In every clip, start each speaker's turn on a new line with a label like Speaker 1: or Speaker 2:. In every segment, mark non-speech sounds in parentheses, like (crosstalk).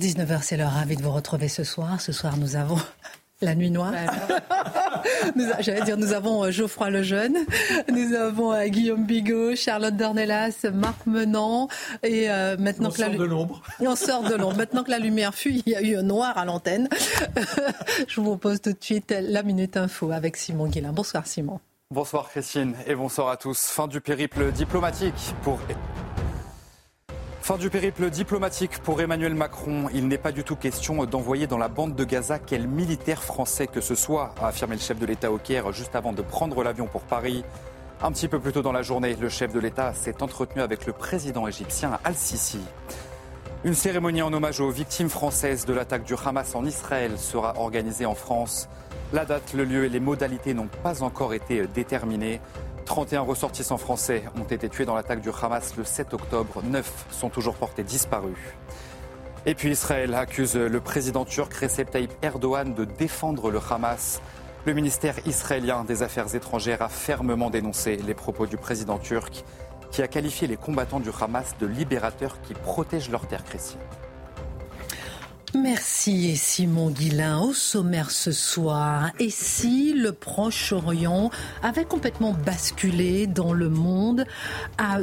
Speaker 1: 19h, c'est l'heure. Ravi de vous retrouver ce soir. Ce soir, nous avons (laughs) la nuit noire. (laughs) J'allais dire, nous avons euh, Geoffroy Lejeune, nous avons euh, Guillaume Bigot, Charlotte Dornelas, Marc Menant, et euh, maintenant
Speaker 2: on que sort de l'ombre. (laughs)
Speaker 1: on sort de l'ombre. Maintenant que la lumière fuit, il y a eu un noir à l'antenne. Je vous propose tout de suite la minute info avec Simon Guillain. Bonsoir Simon.
Speaker 3: Bonsoir Christine et bonsoir à tous. Fin du périple diplomatique pour Fin du périple diplomatique pour Emmanuel Macron. Il n'est pas du tout question d'envoyer dans la bande de Gaza quel militaire français que ce soit, a affirmé le chef de l'État au Caire juste avant de prendre l'avion pour Paris. Un petit peu plus tôt dans la journée, le chef de l'État s'est entretenu avec le président égyptien Al-Sisi. Une cérémonie en hommage aux victimes françaises de l'attaque du Hamas en Israël sera organisée en France. La date, le lieu et les modalités n'ont pas encore été déterminés. 31 ressortissants français ont été tués dans l'attaque du Hamas le 7 octobre. 9 sont toujours portés disparus. Et puis Israël accuse le président turc Recep Tayyip Erdogan de défendre le Hamas. Le ministère israélien des Affaires étrangères a fermement dénoncé les propos du président turc qui a qualifié les combattants du Hamas de libérateurs qui protègent leur terre chrétienne.
Speaker 1: Merci Simon Guillain. Au sommaire ce soir, et si le Proche-Orient avait complètement basculé dans le monde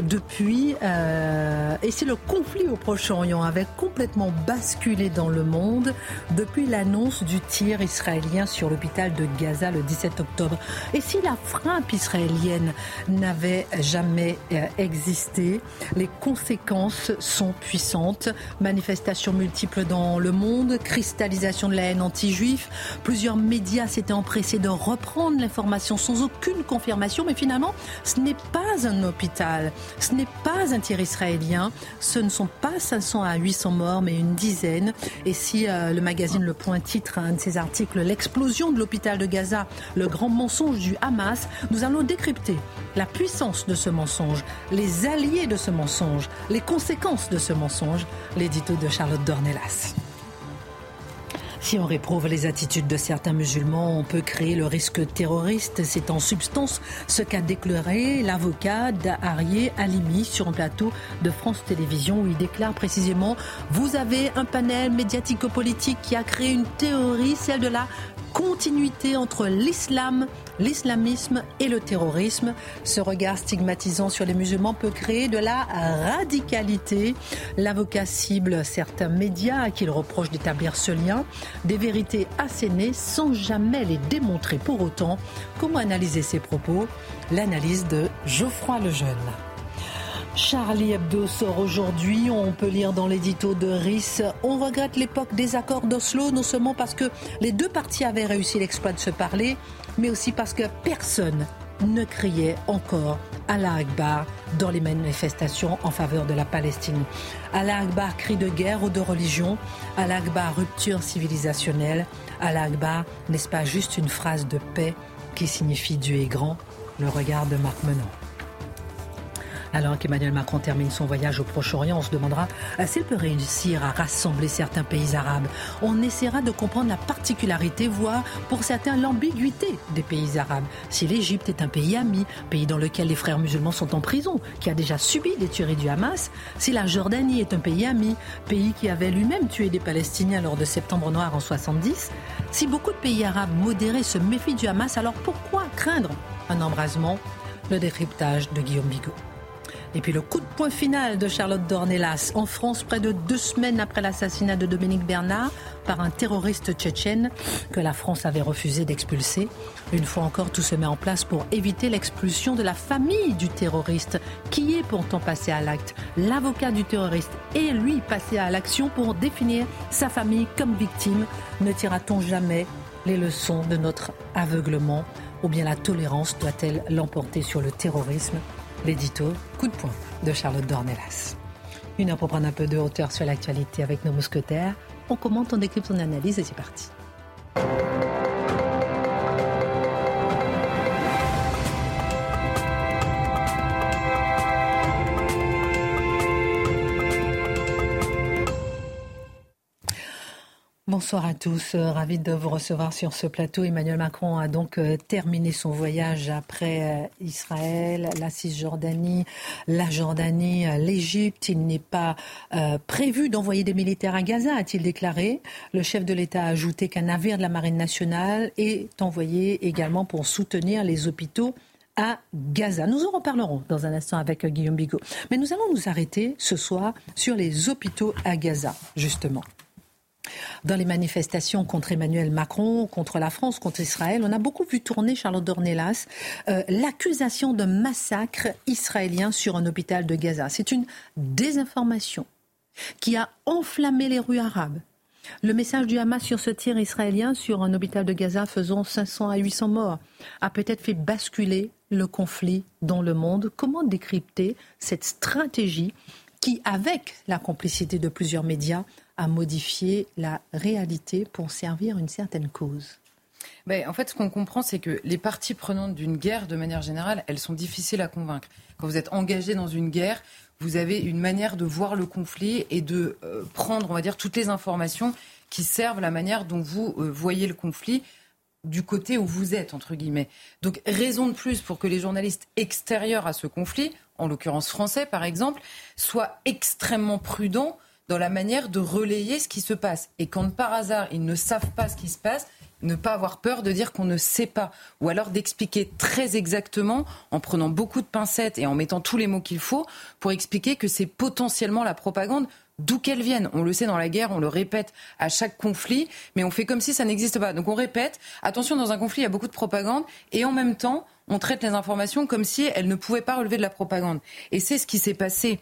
Speaker 1: depuis, euh, et si le conflit au Proche-Orient avait complètement basculé dans le monde depuis l'annonce du tir israélien sur l'hôpital de Gaza le 17 octobre, et si la frappe israélienne n'avait jamais euh, existé, les conséquences sont puissantes. Manifestations multiples dans le monde, cristallisation de la haine anti-juif. Plusieurs médias s'étaient empressés de reprendre l'information sans aucune confirmation, mais finalement, ce n'est pas un hôpital, ce n'est pas un tir israélien, ce ne sont pas 500 à 800 morts, mais une dizaine. Et si euh, le magazine Le Point titre un de ses articles L'explosion de l'hôpital de Gaza, le grand mensonge du Hamas, nous allons décrypter la puissance de ce mensonge, les alliés de ce mensonge, les conséquences de ce mensonge, l'édito de Charlotte Dornelas. Si on réprouve les attitudes de certains musulmans, on peut créer le risque terroriste. C'est en substance ce qu'a déclaré l'avocat d'Arié Alimi sur un plateau de France Télévisions où il déclare précisément Vous avez un panel médiatico-politique qui a créé une théorie, celle de la continuité entre l'islam, l'islamisme et le terrorisme. Ce regard stigmatisant sur les musulmans peut créer de la radicalité. L'avocat cible certains médias à qui il reproche d'établir ce lien, des vérités assénées sans jamais les démontrer pour autant. Comment analyser ces propos? L'analyse de Geoffroy Lejeune. Charlie Hebdo sort aujourd'hui. On peut lire dans l'édito de RIS. On regrette l'époque des accords d'Oslo, non seulement parce que les deux parties avaient réussi l'exploit de se parler, mais aussi parce que personne ne criait encore Allah Akbar dans les manifestations en faveur de la Palestine. Allah Akbar, cri de guerre ou de religion. Allah Akbar, rupture civilisationnelle. Allah Akbar, n'est-ce pas juste une phrase de paix qui signifie Dieu est grand Le regard de Marc Menon. Alors qu'Emmanuel Macron termine son voyage au Proche-Orient, on se demandera euh, s'il peut réussir à rassembler certains pays arabes. On essaiera de comprendre la particularité, voire pour certains l'ambiguïté des pays arabes. Si l'Égypte est un pays ami, pays dans lequel les frères musulmans sont en prison, qui a déjà subi des tueries du Hamas, si la Jordanie est un pays ami, pays qui avait lui-même tué des Palestiniens lors de Septembre Noir en 70, si beaucoup de pays arabes modérés se méfient du Hamas, alors pourquoi craindre un embrasement? Le décryptage de Guillaume Bigot. Et puis le coup de poing final de Charlotte Dornelas. En France, près de deux semaines après l'assassinat de Dominique Bernard par un terroriste tchétchène que la France avait refusé d'expulser. Une fois encore, tout se met en place pour éviter l'expulsion de la famille du terroriste, qui est pourtant passé à l'acte. L'avocat du terroriste est lui passé à l'action pour définir sa famille comme victime. Ne tira-t-on jamais les leçons de notre aveuglement? Ou bien la tolérance doit-elle l'emporter sur le terrorisme? L'édito Coup de poing de Charlotte Dornelas. Une heure pour prendre un peu de hauteur sur l'actualité avec nos mousquetaires. On commente, on décrypte, on analyse et c'est parti. Bonsoir à tous, euh, ravi de vous recevoir sur ce plateau. Emmanuel Macron a donc euh, terminé son voyage après euh, Israël, la Cisjordanie, la Jordanie, l'Égypte. Il n'est pas prévu d'envoyer des militaires à Gaza, a-t-il déclaré. Le chef de l'État a ajouté qu'un navire de la Marine nationale est envoyé également pour soutenir les hôpitaux à Gaza. Nous en reparlerons dans un instant avec Guillaume Bigot. Mais nous allons nous arrêter ce soir sur les hôpitaux à Gaza, justement. Dans les manifestations contre Emmanuel Macron, contre la France, contre Israël, on a beaucoup vu tourner, Charlotte Dornelas, euh, l'accusation de massacre israélien sur un hôpital de Gaza. C'est une désinformation qui a enflammé les rues arabes. Le message du Hamas sur ce tir israélien sur un hôpital de Gaza faisant 500 à 800 morts a peut-être fait basculer le conflit dans le monde. Comment décrypter cette stratégie qui, avec la complicité de plusieurs médias, a modifié la réalité pour servir une certaine cause
Speaker 2: en fait, ce qu'on comprend, c'est que les parties prenantes d'une guerre, de manière générale, elles sont difficiles à convaincre. Quand vous êtes engagé dans une guerre, vous avez une manière de voir le conflit et de euh, prendre, on va dire, toutes les informations qui servent la manière dont vous euh, voyez le conflit du côté où vous êtes, entre guillemets. Donc, raison de plus pour que les journalistes extérieurs à ce conflit, en l'occurrence français par exemple, soient extrêmement prudents dans la manière de relayer ce qui se passe. Et quand par hasard ils ne savent pas ce qui se passe, ne pas avoir peur de dire qu'on ne sait pas, ou alors d'expliquer très exactement, en prenant beaucoup de pincettes et en mettant tous les mots qu'il faut, pour expliquer que c'est potentiellement la propagande d'où qu'elle vienne. On le sait dans la guerre, on le répète à chaque conflit, mais on fait comme si ça n'existe pas. Donc on répète, attention, dans un conflit, il y a beaucoup de propagande, et en même temps, on traite les informations comme si elles ne pouvaient pas relever de la propagande. Et c'est ce qui s'est passé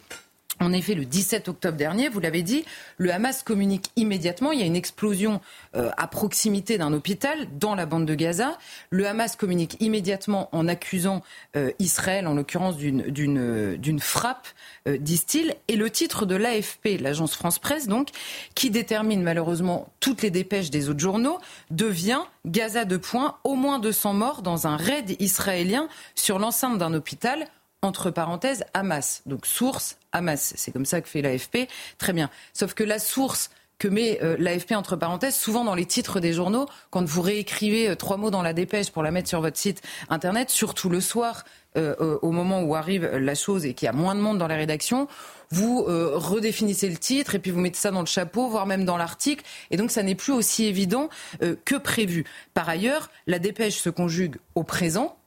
Speaker 2: en effet, le 17 octobre dernier, vous l'avez dit, le Hamas communique immédiatement. Il y a une explosion euh, à proximité d'un hôpital dans la bande de Gaza. Le Hamas communique immédiatement en accusant euh, Israël, en l'occurrence d'une frappe, euh, disent-ils. Et le titre de l'AFP, l'agence France-Presse, donc, qui détermine malheureusement toutes les dépêches des autres journaux, devient Gaza de points, au moins 200 morts dans un raid israélien sur l'enceinte d'un hôpital entre parenthèses, Hamas. Donc source, Hamas. C'est comme ça que fait l'AFP. Très bien. Sauf que la source que met euh, l'AFP entre parenthèses, souvent dans les titres des journaux, quand vous réécrivez euh, trois mots dans la dépêche pour la mettre sur votre site internet, surtout le soir, euh, au moment où arrive la chose et qu'il y a moins de monde dans les rédactions, vous redéfinissez le titre et puis vous mettez ça dans le chapeau, voire même dans l'article, et donc ça n'est plus aussi évident que prévu. Par ailleurs, la dépêche se conjugue au présent, euh,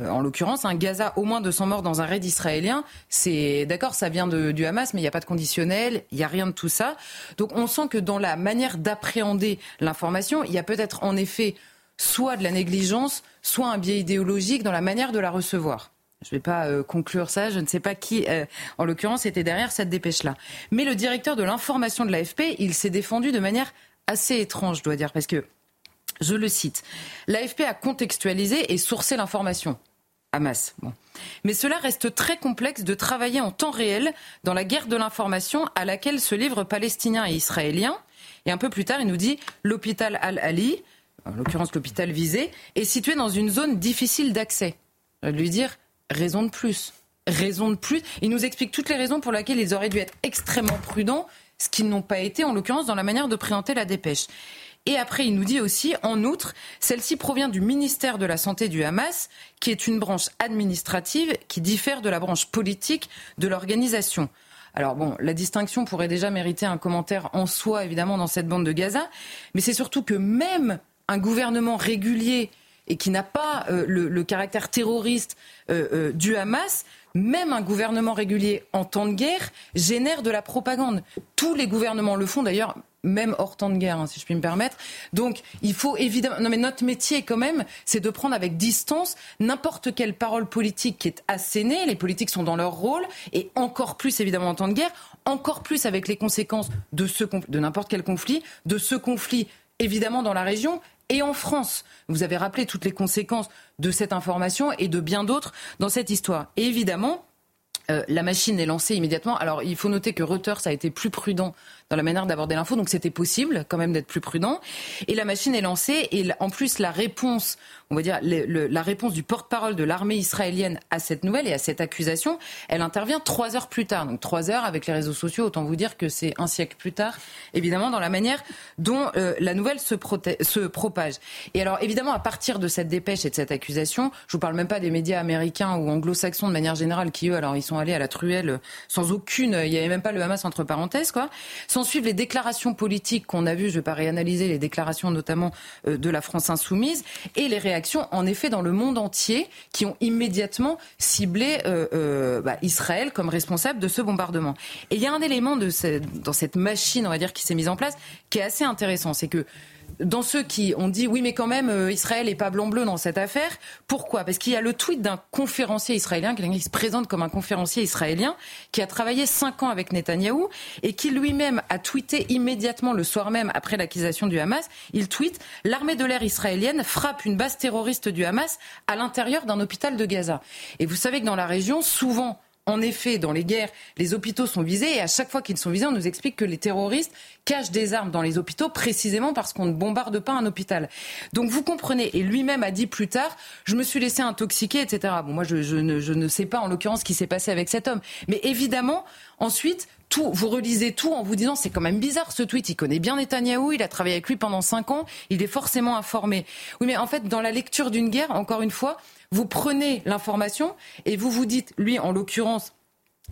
Speaker 2: en l'occurrence, un Gaza, au moins 200 morts dans un raid israélien, c'est d'accord, ça vient du Hamas, mais il n'y a pas de conditionnel, il n'y a rien de tout ça. Donc on sent que dans la manière d'appréhender l'information, il y a peut-être en effet soit de la négligence, soit un biais idéologique dans la manière de la recevoir. Je ne vais pas euh, conclure ça, je ne sais pas qui, euh, en l'occurrence, était derrière cette dépêche-là. Mais le directeur de l'information de l'AFP, il s'est défendu de manière assez étrange, je dois dire, parce que je le cite. L'AFP a contextualisé et sourcé l'information. Hamas. Bon. Mais cela reste très complexe de travailler en temps réel dans la guerre de l'information à laquelle se livrent Palestiniens et Israéliens. Et un peu plus tard, il nous dit l'hôpital Al-Ali, en l'occurrence l'hôpital visé, est situé dans une zone difficile d'accès. Lui dire raison de plus. Raison de plus. Il nous explique toutes les raisons pour lesquelles ils auraient dû être extrêmement prudents, ce qu'ils n'ont pas été, en l'occurrence, dans la manière de présenter la dépêche. Et après, il nous dit aussi, en outre, celle-ci provient du ministère de la Santé du Hamas, qui est une branche administrative qui diffère de la branche politique de l'organisation. Alors bon, la distinction pourrait déjà mériter un commentaire en soi, évidemment, dans cette bande de Gaza, mais c'est surtout que même un gouvernement régulier et qui n'a pas euh, le, caractère terroriste euh, euh, du Hamas, même un gouvernement régulier en temps de guerre génère de la propagande. Tous les gouvernements le font d'ailleurs, même hors temps de guerre, hein, si je puis me permettre. Donc, il faut évidemment. Non, mais notre métier, quand même, c'est de prendre avec distance n'importe quelle parole politique qui est assénée. Les politiques sont dans leur rôle, et encore plus, évidemment, en temps de guerre, encore plus avec les conséquences de, ce, de n'importe quel conflit, de ce conflit, évidemment, dans la région, et en France. Vous avez rappelé toutes les conséquences de cette information et de bien d'autres dans cette histoire. Et évidemment, Euh, la machine est lancée immédiatement. Alors, il faut noter que Reuters a été plus prudent dans la manière d'aborder l'info, donc c'était possible quand même d'être plus prudent. Et la machine est lancée, et en plus, la réponse, on va dire, la réponse du porte-parole de l'armée israélienne à cette nouvelle et à cette accusation, elle intervient trois heures plus tard. Donc trois heures avec les réseaux sociaux, autant vous dire que c'est un siècle plus tard, évidemment, dans la manière dont euh, la nouvelle se, se propage. Et alors, évidemment, à partir de cette dépêche et de cette accusation, je vous parle même pas des médias américains ou anglo-saxons de manière générale, qui eux, alors ils sont allés à la truelle sans aucune, il n'y avait même pas le Hamas entre parenthèses, quoi. S'en suivent les déclarations politiques qu'on a vues, je ne vais pas réanalyser les déclarations notamment euh, de la France insoumise, et les réactions en effet dans le monde entier qui ont immédiatement ciblé euh, euh, bah, Israël comme responsable de ce bombardement. Et il y a un élément dans cette machine, on va dire, qui s'est mise en place, qui est assez intéressant, c'est que dans ceux qui ont dit oui mais quand même euh, Israël n'est pas blanc-bleu dans cette affaire. Pourquoi? Parce qu'il y a le tweet d'un conférencier israélien, quelqu'un qui se présente comme un conférencier israélien, qui a travaillé cinq ans avec Netanyahou et qui lui-même a tweeté immédiatement le soir même après l'accusation du Hamas. Il tweet l'armée de l'air israélienne frappe une base terroriste du Hamas à l'intérieur d'un hôpital de Gaza. Et vous savez que dans la région, souvent en effet, dans les guerres, les hôpitaux sont visés et à chaque fois qu'ils sont visés, on nous explique que les terroristes cachent des armes dans les hôpitaux précisément parce qu'on ne bombarde pas un hôpital. Donc vous comprenez, et lui-même a dit plus tard, je me suis laissé intoxiquer, etc. Bon, moi, je, ne, je ne sais pas en l'occurrence ce qui s'est passé avec cet homme. Mais évidemment, ensuite, tout, vous relisez tout en vous disant c'est quand même bizarre ce tweet. Il connaît bien Netanyahou, il a travaillé avec lui pendant cinq ans, il est forcément informé. Oui, mais en fait, dans la lecture d'une guerre, encore une fois, vous prenez l'information et vous vous dites, lui en l'occurrence,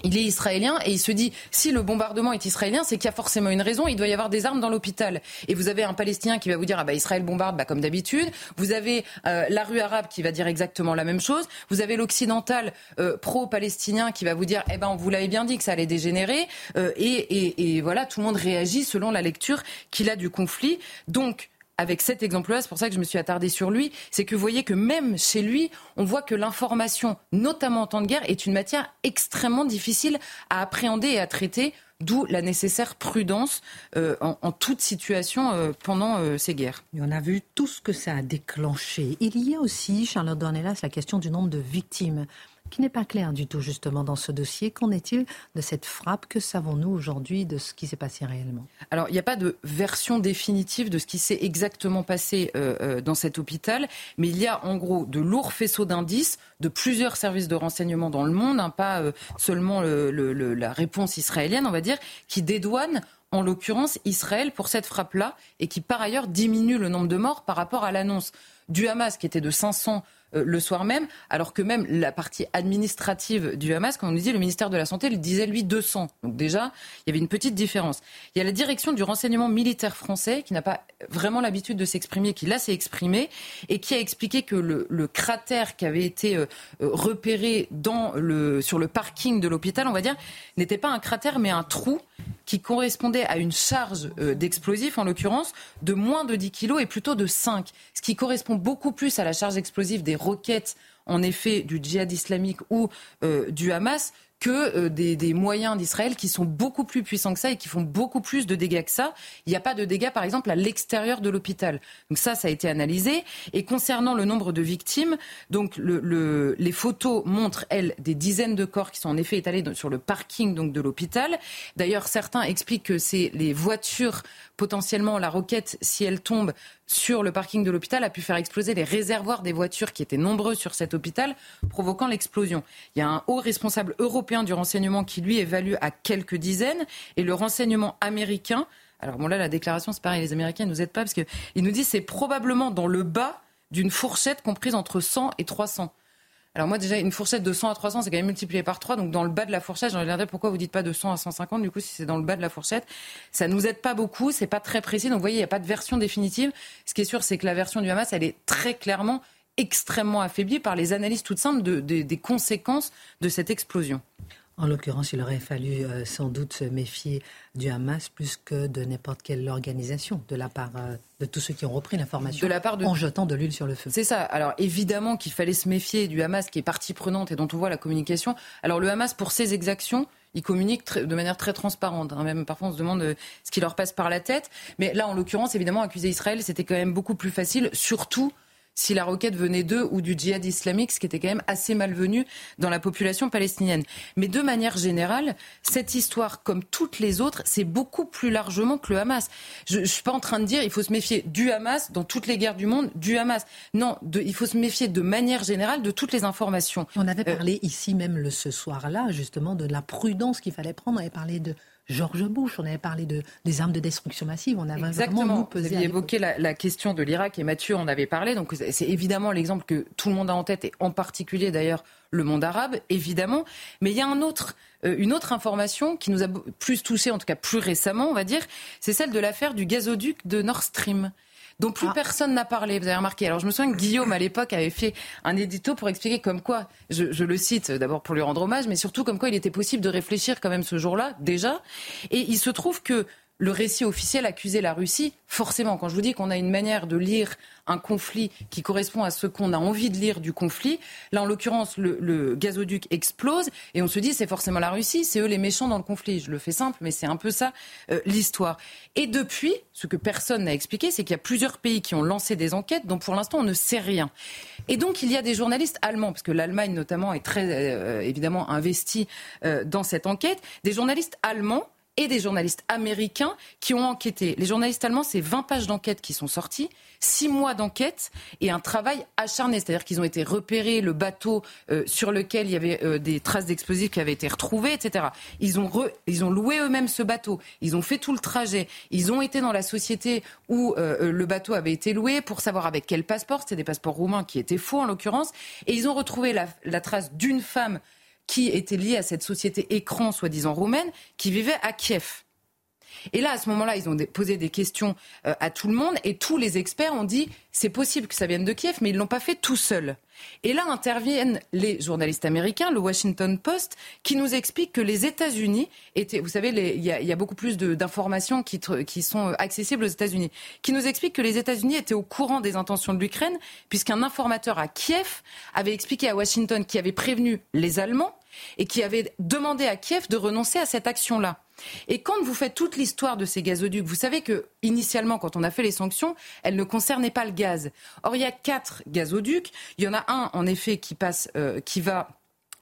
Speaker 2: il est israélien et il se dit si le bombardement est israélien, c'est qu'il y a forcément une raison. Il doit y avoir des armes dans l'hôpital. Et vous avez un Palestinien qui va vous dire ah bah Israël bombarde, bah comme d'habitude. Vous avez euh, la rue arabe qui va dire exactement la même chose. Vous avez l'occidental euh, pro-palestinien qui va vous dire eh ben on vous l'avait bien dit que ça allait dégénérer. Euh, et, et, et voilà, tout le monde réagit selon la lecture qu'il a du conflit. Donc avec cet exemple-là, c'est pour ça que je me suis attardée sur lui, c'est que vous voyez que même chez lui, on voit que l'information, notamment en temps de guerre, est une matière extrêmement difficile à appréhender et à traiter, d'où la nécessaire prudence euh, en, toute situation euh, pendant euh, ces guerres.
Speaker 1: on a vu tout ce que ça a déclenché. Il y a aussi, Charlotte Dornelas, la question du nombre de victimes qui n'est pas clair du tout justement dans ce dossier. Qu'en est-il de cette frappe Que savons-nous aujourd'hui de ce qui s'est passé réellement
Speaker 2: Alors, il n'y a pas de version définitive de ce qui s'est exactement passé euh, euh, dans cet hôpital, mais il y a en gros de lourds faisceaux d'indices de plusieurs services de renseignement dans le monde, hein, pas euh, seulement la réponse israélienne, on va dire, qui dédouane en l'occurrence Israël pour cette frappe-là et qui par ailleurs diminue le nombre de morts par rapport à l'annonce du Hamas qui était de 500 euh, le soir même, alors que même la partie administrative du Hamas, comme on nous dit, le ministère de la Santé le disait lui 200. Donc déjà, il y avait une petite différence. Il y a la direction du renseignement militaire français qui n'a pas vraiment l'habitude de s'exprimer, qui là s'est exprimé et qui a expliqué que le, cratère qui avait été euh, euh, repéré sur le parking de l'hôpital, on va dire, n'était pas un cratère mais un trou qui correspondait à une charge d'explosif, en l'occurrence, de moins de 10 kilos et plutôt de 5, ce qui correspond beaucoup plus à la charge explosive des roquettes en effet du djihad islamique ou euh, du Hamas que euh, des, moyens d'Israël qui sont beaucoup plus puissants que ça et qui font beaucoup plus de dégâts que ça. Il n'y a pas de dégâts, par exemple, à l'extérieur de l'hôpital. Donc ça, ça a été analysé. Et concernant le nombre de victimes, donc le, les photos montrent, elles, des dizaines de corps qui sont en effet étalés sur le parking donc, de l'hôpital. D'ailleurs, certains expliquent que c'est les voitures potentiellement la roquette, si elle tombe sur le parking de l'hôpital, a pu faire exploser les réservoirs des voitures qui étaient nombreux sur cet hôpital, provoquant l'explosion. Il y a un haut responsable européen du renseignement qui, lui, évalue à quelques dizaines, et le renseignement américain, alors bon là, la déclaration, c'est pareil, les Américains ne nous aident pas, parce qu'ils nous disent c'est probablement dans le bas d'une fourchette comprise entre 100 et 300. Alors moi déjà, une fourchette de 100 à 300, c'est quand même multiplié par 3. Donc dans le bas de la fourchette, j'en ai regardé pourquoi vous dites pas de 100 à 150. Du coup, si c'est dans le bas de la fourchette, ça nous aide pas beaucoup, c'est pas très précis. Donc vous voyez, il n'y a pas de version définitive. Ce qui est sûr, c'est que la version du Hamas, elle est très clairement extrêmement affaiblie par les analyses toutes simples des conséquences de cette explosion.
Speaker 1: En l'occurrence, il aurait fallu euh, sans doute se méfier du Hamas plus que de n'importe quelle organisation, de la part euh, de tous ceux qui ont repris l'information en jetant de l'huile sur le feu.
Speaker 2: C'est ça. Alors évidemment qu'il fallait se méfier du Hamas qui est partie prenante et dont on voit la communication. Alors le Hamas, pour ses exactions, il communique de manière très transparente. Hein. Même parfois, on se demande euh, ce qui leur passe par la tête. Mais là, en l'occurrence, évidemment, accuser Israël, c'était quand même beaucoup plus facile, surtout si la roquette venait d'eux ou du djihad islamique, ce qui était quand même assez malvenu dans la population palestinienne. Mais de manière générale, cette histoire, comme toutes les autres, c'est beaucoup plus largement que le Hamas. Je ne suis pas en train de dire il faut se méfier du Hamas dans toutes les guerres du monde, du Hamas. Non, il faut se méfier de manière générale de toutes les informations.
Speaker 1: On avait euh, parlé ici même le, ce soir-là, justement, de la prudence qu'il fallait prendre. On avait parlé de George Bush, on avait parlé de, des armes de destruction massive, on avait
Speaker 2: Exactement. vraiment Vous aviez évoqué la, question de l'Irak et Mathieu en avait parlé, donc c'est évidemment l'exemple que tout le monde a en tête et en particulier d'ailleurs le monde arabe, évidemment. Mais il y a un autre, euh, une autre information qui nous a plus touché, en tout cas plus récemment, on va dire, c'est celle de l'affaire du gazoduc de Nord Stream dont plus ah. personne n'a parlé. Vous avez remarqué. Alors je me souviens que Guillaume à l'époque avait fait un édito pour expliquer comme quoi, je, je le cite d'abord pour lui rendre hommage, mais surtout comme quoi il était possible de réfléchir quand même ce jour-là déjà. Et il se trouve que le récit officiel accusait la Russie, forcément, quand je vous dis qu'on a une manière de lire un conflit qui correspond à ce qu'on a envie de lire du conflit, là en l'occurrence le, gazoduc explose et on se dit c'est forcément la Russie, c'est eux les méchants dans le conflit. Je le fais simple, mais c'est un peu ça euh, l'histoire. Et depuis, ce que personne n'a expliqué, c'est qu'il y a plusieurs pays qui ont lancé des enquêtes dont pour l'instant on ne sait rien. Et donc il y a des journalistes allemands, parce que l'Allemagne notamment est très euh, évidemment investie euh, dans cette enquête, des journalistes allemands et des journalistes américains qui ont enquêté. Les journalistes allemands, c'est 20 pages d'enquête qui sont sorties, 6 mois d'enquête et un travail acharné. C'est-à-dire qu'ils ont été repérés, le bateau euh, sur lequel il y avait euh, des traces d'explosifs qui avaient été retrouvées, etc. Ils ont, ils ont loué eux-mêmes ce bateau, ils ont fait tout le trajet, ils ont été dans la société où euh, le bateau avait été loué pour savoir avec quel passeport, c'était des passeports roumains qui étaient faux en l'occurrence, et ils ont retrouvé la, la trace d'une femme qui était lié à cette société écran soi-disant roumaine qui vivait à Kiev. Et là, à ce moment-là, ils ont posé des questions euh, à tout le monde et tous les experts ont dit c'est possible que ça vienne de Kiev, mais ils ne l'ont pas fait tout seuls. Et là interviennent les journalistes américains, le Washington Post, qui nous explique que les États-Unis étaient, vous savez, il y, a beaucoup plus d'informations qui, qui, sont accessibles aux États-Unis, qui nous explique que les États-Unis étaient au courant des intentions de l'Ukraine, puisqu'un informateur à Kiev avait expliqué à Washington qui avait prévenu les Allemands et qui avait demandé à Kiev de renoncer à cette action-là. Et quand vous faites toute l'histoire de ces gazoducs, vous savez que initialement, quand on a fait les sanctions, elles ne concernaient pas le gaz. Or, il y a quatre gazoducs. Il y en a un, en effet, qui passe, euh, qui va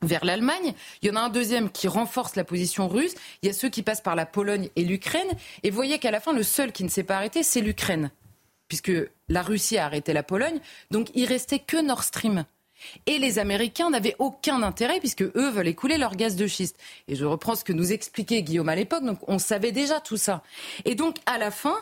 Speaker 2: vers l'Allemagne. Il y en a un deuxième qui renforce la position russe. Il y a ceux qui passent par la Pologne et l'Ukraine. Et vous voyez qu'à la fin, le seul qui ne s'est pas arrêté, c'est l'Ukraine. Puisque la Russie a arrêté la Pologne. Donc il restait que Nord Stream. Et les Américains n'avaient aucun intérêt puisque eux veulent écouler leur gaz de schiste. Et je reprends ce que nous expliquait Guillaume à l'époque. Donc on savait déjà tout ça. Et donc à la fin,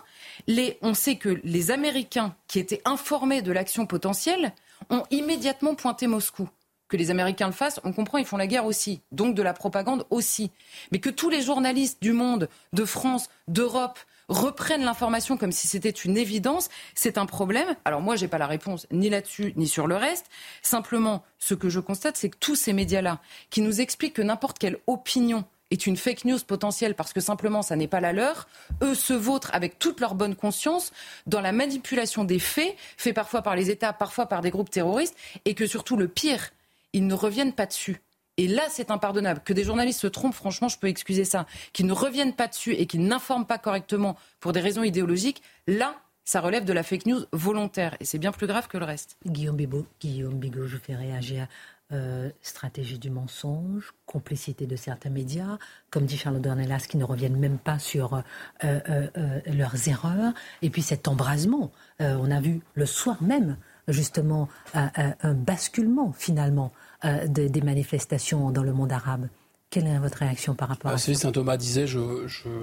Speaker 2: on sait que les Américains qui étaient informés de l'action potentielle ont immédiatement pointé Moscou. Que les Américains le fassent, on comprend, ils font la guerre aussi, donc de la propagande aussi. Mais que tous les journalistes du monde, de France, d'Europe, reprennent l'information comme si c'était une évidence, c'est un problème. Alors moi, j'ai pas la réponse ni là-dessus ni sur le reste. Simplement, ce que je constate, c'est que tous ces médias-là, qui nous expliquent que n'importe quelle opinion est une fake news potentielle parce que simplement ça n'est pas la leur, eux se vautrent avec toute leur bonne conscience dans la manipulation des faits, faits parfois par les États, parfois par des groupes terroristes, et que surtout le pire, ils ne reviennent pas dessus. Et là, c'est impardonnable. Que des journalistes se trompent, franchement, je peux excuser ça. Qu'ils ne reviennent pas dessus et qu'ils n'informent pas correctement pour des raisons idéologiques, là, ça relève de la fake news volontaire. Et c'est bien plus grave que le reste.
Speaker 1: Guillaume Bigot, Guillaume je fais réagir. Euh, stratégie du mensonge, complicité de certains médias, comme dit Charles Dornelas, qui ne reviennent même pas sur euh, euh, leurs erreurs, et puis cet embrasement. on a vu le soir même, justement, un basculement finalement euh, des manifestations dans le monde arabe. Quelle est votre réaction par rapport à ça
Speaker 4: Saint Thomas disait je,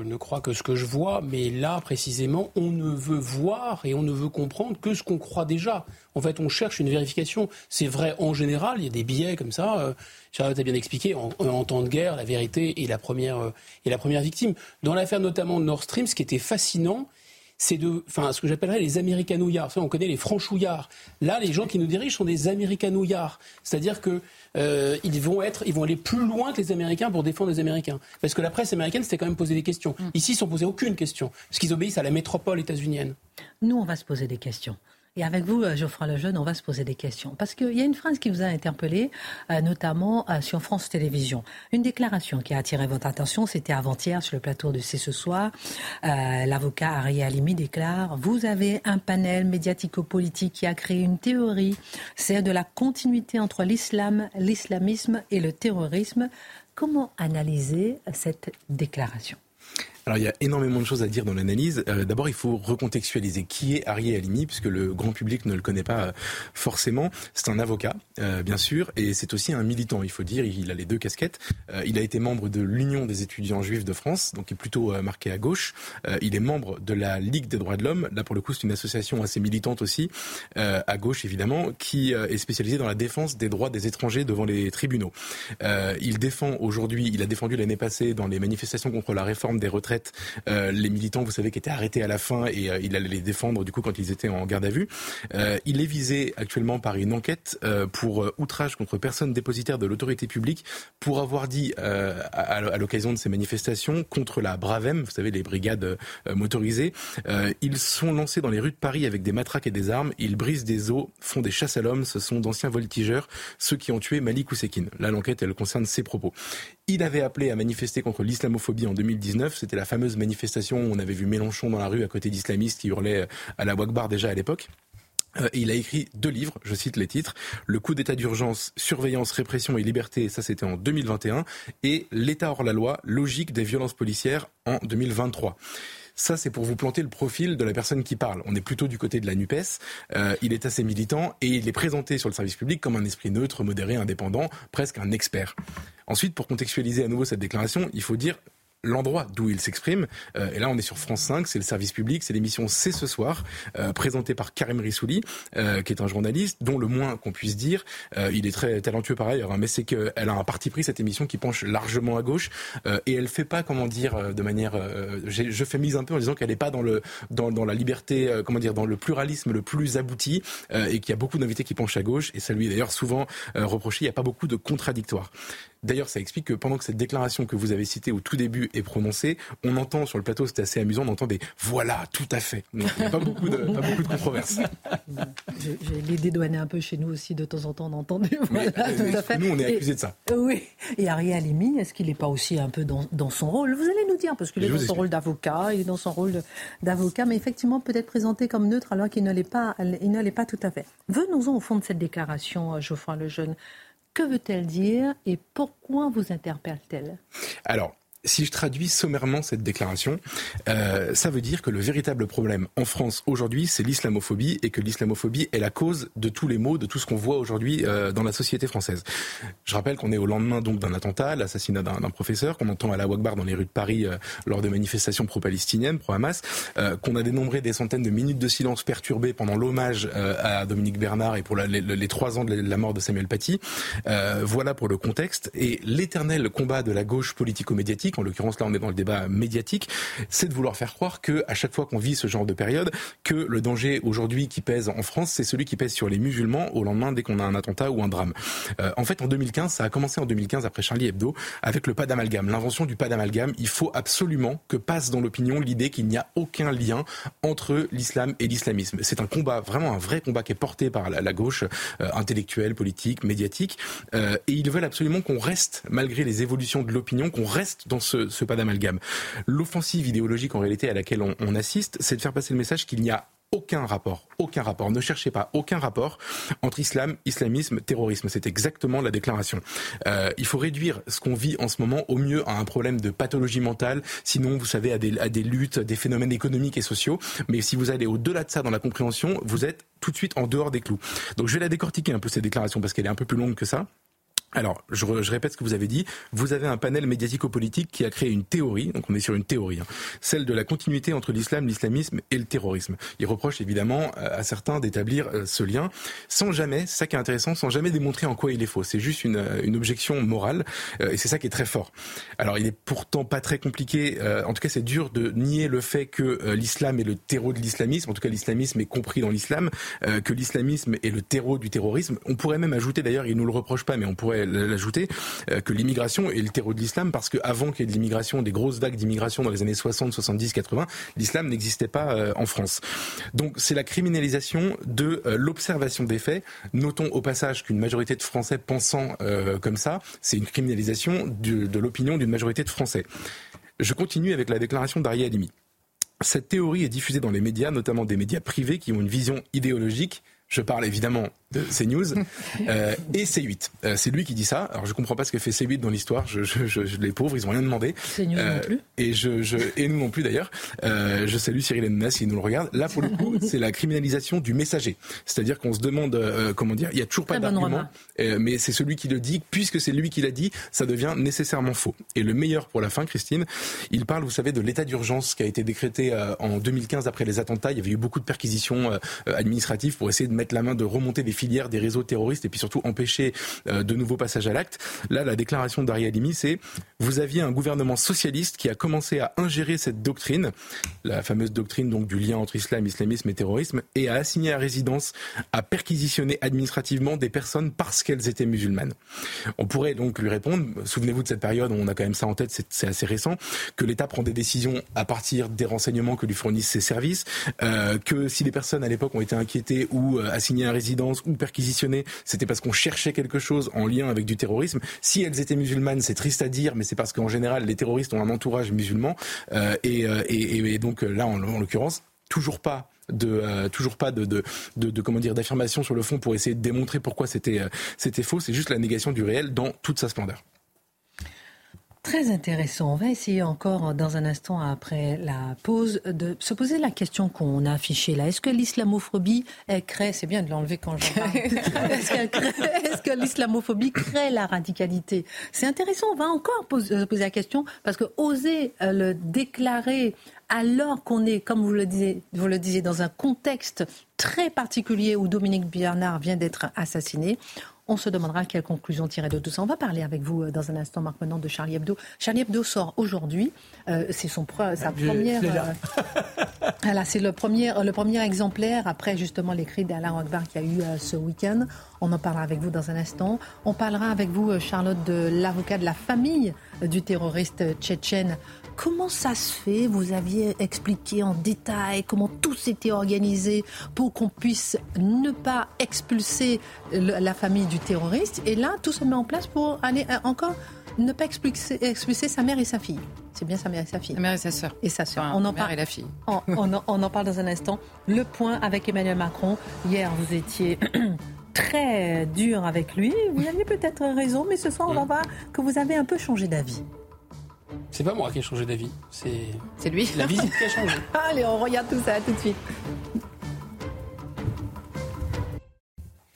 Speaker 4: ne crois que ce que je vois, mais là précisément, on ne veut voir et on ne veut comprendre que ce qu'on croit déjà. En fait, on cherche une vérification. C'est vrai en général, il y a des billets comme ça. Euh, Charlotte a bien expliqué, en, temps de guerre, la vérité est la première, euh, est la première victime. Dans l'affaire notamment de Nord Stream, ce qui était fascinant, c'est de, enfin, ce que j'appellerais les américanouillards. On connaît les franchouillards. Là, les gens qui nous dirigent sont des américanouillards. C'est-à-dire que euh, ils vont être, ils vont aller plus loin que les Américains pour défendre les Américains. Parce que la presse américaine s'était quand même posé des questions. Mm. Ici, ils ne sont posés aucune question, parce qu'ils obéissent à la métropole états-unienne.
Speaker 1: Nous, on va se poser des questions. Et avec vous, euh, Geoffroy Lejeune, on va se poser des questions. Parce qu'il y a une phrase qui vous a interpellé, euh, notamment euh, sur France Télévisions. Une déclaration qui a attiré votre attention, c'était avant-hier sur le plateau de C'est ce soir. L'avocat Ari Alimi déclare Vous avez un panel médiatico-politique qui a créé une théorie, celle de la continuité entre l'islam, l'islamisme et le terrorisme. Comment analyser cette déclaration?
Speaker 5: Alors il y a énormément de choses à dire dans l'analyse. Euh, d'abord, il faut recontextualiser qui est Arié Alimi, puisque le grand public ne le connaît pas euh, forcément. C'est un avocat, euh, bien sûr, et c'est aussi un militant. Il faut dire, il a les deux casquettes. il a été membre de l'Union des étudiants juifs de France, donc il est plutôt marqué à gauche. il est membre de la Ligue des droits de l'homme. Là, pour le coup, c'est une association assez militante aussi, à gauche évidemment, qui est spécialisée dans la défense des droits des étrangers devant les tribunaux. il défend aujourd'hui, il a défendu l'année passée dans les manifestations contre la réforme des retraites euh, les militants, vous savez, qui étaient arrêtés à la fin et euh, il allait les défendre du coup quand ils étaient en garde à vue. Euh, il est visé actuellement par une enquête pour outrage contre personne dépositaire de l'autorité publique pour avoir dit à, l'occasion de ces manifestations contre la Bravem, vous savez, les brigades motorisées, ils sont lancés dans les rues de Paris avec des matraques et des armes, ils brisent des eaux, font des chasses à l'homme, ce sont d'anciens voltigeurs, ceux qui ont tué Malik Oussekine. Là, l'enquête, elle concerne ses propos. Il avait appelé à manifester contre l'islamophobie en 2019, c'était la fameuse manifestation où on avait vu Mélenchon dans la rue à côté d'islamistes qui hurlaient euh, à la Wagbar déjà à l'époque. Euh, il a écrit deux livres, je cite les titres, Le coup d'état d'urgence, surveillance, répression et liberté, ça c'était en 2021, et L'État hors la loi, logique des violences policières en 2023. Ça, c'est pour vous planter le profil de la personne qui parle. On est plutôt du côté de la NUPES. Euh, il est assez militant et il est présenté sur le service public comme un esprit neutre, modéré, indépendant, presque un expert. Ensuite, pour contextualiser à nouveau cette déclaration, il faut dire l'endroit d'où il s'exprime. Euh, et là, on est sur France 5, c'est le service public, c'est l'émission C'est ce soir, euh, présentée par Karim Rissouli, euh, qui est un journaliste, dont le moins qu'on puisse dire, il est très talentueux par ailleurs, hein, mais c'est qu'elle a un parti pris, cette émission, qui penche largement à gauche, et elle fait pas, comment dire, de manière... je fais mise un peu en disant qu'elle n'est pas dans, le, dans, dans la liberté, comment dire, dans le pluralisme le plus abouti, et qu'il y a beaucoup d'invités qui penchent à gauche, et ça lui est d'ailleurs souvent reproché, il n'y a pas beaucoup de contradictoires. D'ailleurs, ça explique que pendant que cette déclaration que vous avez citée au tout début est prononcée, on entend sur le plateau, c'était assez amusant, on entend des voilà, tout à fait. il n'y a pas beaucoup de, pas beaucoup de controverses. (laughs)
Speaker 1: J'ai les dédouané un peu chez nous aussi de temps en temps, d'entendre voilà, tout à fait.
Speaker 5: Nous, on est accusés de ça.
Speaker 1: Oui. Et Ariel Limine, est-ce qu'il n'est pas aussi un peu dans, dans, son rôle? Vous allez nous dire, parce qu'il est dans son rôle d'avocat, il est dans son rôle d'avocat, mais effectivement peut-être présenté comme neutre alors qu'il ne l'est pas, il ne l'est pas tout à fait. Venons-en au fond de cette déclaration, Geoffroy Lejeune. Que veut-elle dire et pourquoi vous interpelle-t-elle?
Speaker 5: Si je traduis sommairement cette déclaration, euh, ça veut dire que le véritable problème en France aujourd'hui, c'est l'islamophobie et que l'islamophobie est la cause de tous les maux, de tout ce qu'on voit aujourd'hui euh, dans la société française. Je rappelle qu'on est au lendemain donc d'un attentat, l'assassinat d'un professeur, qu'on entend à la Wagbar dans les rues de Paris euh, lors de manifestations pro-palestiniennes, pro-Hamas, qu'on a dénombré des centaines de minutes de silence perturbées pendant l'hommage à Dominique Bernard et pour les, trois ans de la mort de Samuel Paty. voilà pour le contexte. Et l'éternel combat de la gauche politico-médiatique en l'occurrence là on est dans le débat médiatique, c'est de vouloir faire croire que à chaque fois qu'on vit ce genre de période, que le danger aujourd'hui qui pèse en France, c'est celui qui pèse sur les musulmans au lendemain dès qu'on a un attentat ou un drame. Euh, en fait, en 2015, ça a commencé en 2015 après Charlie Hebdo avec le pas d'amalgame, l'invention du pas d'amalgame. Il faut absolument que passe dans l'opinion l'idée qu'il n'y a aucun lien entre l'islam et l'islamisme. C'est un combat, vraiment un vrai combat qui est porté par la, gauche euh, intellectuelle, politique, médiatique, euh, et ils veulent absolument qu'on reste, malgré les évolutions de l'opinion, qu'on reste dans ce, pas d'amalgame. L'offensive idéologique en réalité à laquelle on, assiste, c'est de faire passer le message qu'il n'y a aucun rapport, aucun rapport, ne cherchez pas aucun rapport entre islam, islamisme, terrorisme. C'est exactement la déclaration. Euh, il faut réduire ce qu'on vit en ce moment au mieux à un problème de pathologie mentale, sinon vous savez à des luttes, des phénomènes économiques et sociaux. Mais si vous allez au-delà de ça dans la compréhension, vous êtes tout de suite en dehors des clous. Donc je vais la décortiquer un peu cette déclaration parce qu'elle est un peu plus longue que ça. Alors, je, répète ce que vous avez dit. Vous avez un panel médiatico-politique qui a créé une théorie, donc on est sur une théorie, hein, celle de la continuité entre l'islam, l'islamisme et le terrorisme. Il reproche évidemment euh, à certains d'établir euh, ce lien, sans jamais, c'est ça qui est intéressant, sans jamais démontrer en quoi il est faux. C'est juste une, euh, objection morale, et c'est ça qui est très fort. Alors, il est pourtant pas très compliqué, en tout cas c'est dur de nier le fait que l'islam est le terreau de l'islamisme, en tout cas l'islamisme est compris dans l'islam, que l'islamisme est le terreau du terrorisme. On pourrait même ajouter, d'ailleurs, il nous le reproche pas, mais on pourrait l'ajouter, que l'immigration et le terreau de l'islam, parce qu'avant qu'il y ait de l'immigration, des grosses vagues d'immigration dans les années 60, 70, 80, l'islam n'existait pas en France. Donc c'est la criminalisation de l'observation des faits. Notons au passage qu'une majorité de Français pensant comme ça, c'est une criminalisation de l'opinion d'une majorité de Français. Je continue avec la déclaration d'Ariel Halimi. Cette théorie est diffusée dans les médias, notamment des médias privés qui ont une vision idéologique je parle évidemment de CNews euh, et C8. Euh, c'est lui qui dit ça. Alors je comprends pas ce que fait C8 dans l'histoire. Je, je, je, les pauvres, ils ont rien demandé.
Speaker 1: CNews euh, non plus.
Speaker 5: Et je, je et nous non plus d'ailleurs. Euh, je salue Cyril Hanouna s'il nous le regarde. Là pour le coup, (laughs) c'est la criminalisation du messager. C'est-à-dire qu'on se demande euh, comment dire. Il y a toujours pas d'argument, mais c'est celui qui le dit. Puisque c'est lui qui l'a dit, ça devient nécessairement faux. Et le meilleur pour la fin, Christine, il parle, vous savez, de l'état d'urgence qui a été décrété en 2015 après les attentats. Il y avait eu beaucoup de perquisitions administratives pour essayer de mettre la main, de remonter les filières des réseaux terroristes et puis surtout empêcher euh, de nouveaux passages à l'acte. Là, la déclaration d'Ariel Halimi, c'est vous aviez un gouvernement socialiste qui a commencé à ingérer cette doctrine, la fameuse doctrine donc du lien entre islam, islamisme et terrorisme, et à assigner à résidence, à perquisitionner administrativement des personnes parce qu'elles étaient musulmanes. On pourrait donc lui répondre, souvenez-vous de cette période, on a quand même ça en tête, c'est assez récent, que l'État prend des décisions à partir des renseignements que lui fournissent ses services, euh, que si les personnes à l'époque ont été inquiétées ou euh, assignées à résidence perquisitionnées, c'était parce qu'on cherchait quelque chose en lien avec du terrorisme. Si elles étaient musulmanes, c'est triste à dire, mais c'est parce qu'en général, les terroristes ont un entourage musulman. Euh, euh, et, donc là, en, l'occurrence, toujours pas de euh, toujours pas de, de, de, comment dire d'affirmation sur le fond pour essayer de démontrer pourquoi c'était c'était faux c'est juste la négation du réel dans toute sa splendeur
Speaker 1: Très intéressant. On va essayer encore dans un instant après la pause de se poser la question qu'on a affichée là. Est-ce que l'islamophobie crée, c'est bien de l'enlever quand j'en parle, (laughs) est-ce, que l'islamophobie crée la radicalité? C'est intéressant. On va encore poser, poser la question parce que oser euh, le déclarer alors qu'on est, comme vous le disiez, vous le disiez, dans un contexte très particulier où Dominique Bernard vient d'être assassiné, on se demandera quelles conclusions tirer de tout ça. On va parler avec vous euh, dans un instant, Marc, maintenant de Charlie Hebdo. Charlie Hebdo sort aujourd'hui. Euh, c'est son sa première. Euh, (laughs) voilà, c'est le premier, le premier exemplaire après justement l'écrit d'Alain Akbar qui a eu ce week-end. On en parlera avec vous dans un instant. On parlera avec vous, Charlotte, de l'avocat de la famille du terroriste tchétchène Comment ça se fait? Vous aviez expliqué en détail comment tout s'était organisé pour qu'on puisse ne pas expulser la famille du terroriste. Et là, tout se met en place pour aller euh, encore ne pas expulser, expulser sa mère et sa fille. C'est bien sa mère et sa fille.
Speaker 2: Sa mère et sa sœur.
Speaker 1: Et sa sœur.
Speaker 2: on en parle. et la fille.
Speaker 1: On, en parle dans un instant. Le point avec Emmanuel Macron. Hier, vous étiez (clears throat) très dur avec lui. Vous aviez peut-être raison, mais ce soir, on va voir que vous avez un peu changé d'avis.
Speaker 4: C'est pas moi qui ai changé d'avis, c'est.
Speaker 2: C'est lui
Speaker 4: La visite qui a changé. (laughs)
Speaker 1: Allez, on regarde tout ça tout de suite.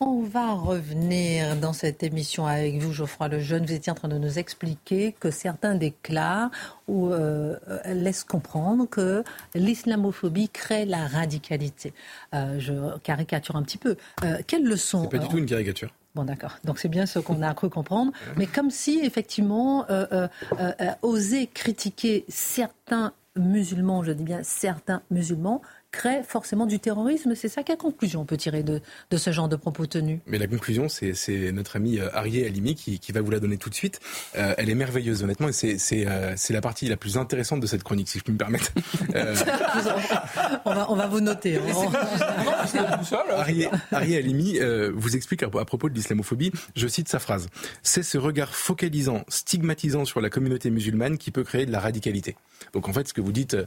Speaker 1: On va revenir dans cette émission avec vous, Geoffroy Lejeune. Vous étiez en train de nous expliquer que certains déclarent ou euh, laissent comprendre que l'islamophobie crée la radicalité. Euh, je caricature un petit peu. Euh, quelles leçons
Speaker 5: C'est pas du tout une caricature.
Speaker 1: Bon, d'accord. Donc c'est bien ce qu'on a cru comprendre. Mais comme si, effectivement, euh, euh, euh, oser critiquer certains musulmans, je dis bien certains musulmans, crée forcément du terrorisme. C'est ça quelle conclusion on peut tirer de, de ce genre de propos tenus?
Speaker 5: Mais la conclusion, c'est notre ami euh, Arié Alimi qui, qui, va vous la donner tout de suite. Euh, elle est merveilleuse, honnêtement, et c'est euh, la partie la plus intéressante de cette chronique, si je puis me permettre. (laughs)
Speaker 1: Euh... on, va, on va vous noter.
Speaker 5: Arié, Arié Alimi vous explique à, à propos de l'islamophobie, je cite sa phrase, c'est ce regard focalisant, stigmatisant sur la communauté musulmane qui peut créer de la radicalité. Donc en fait, ce que vous dites,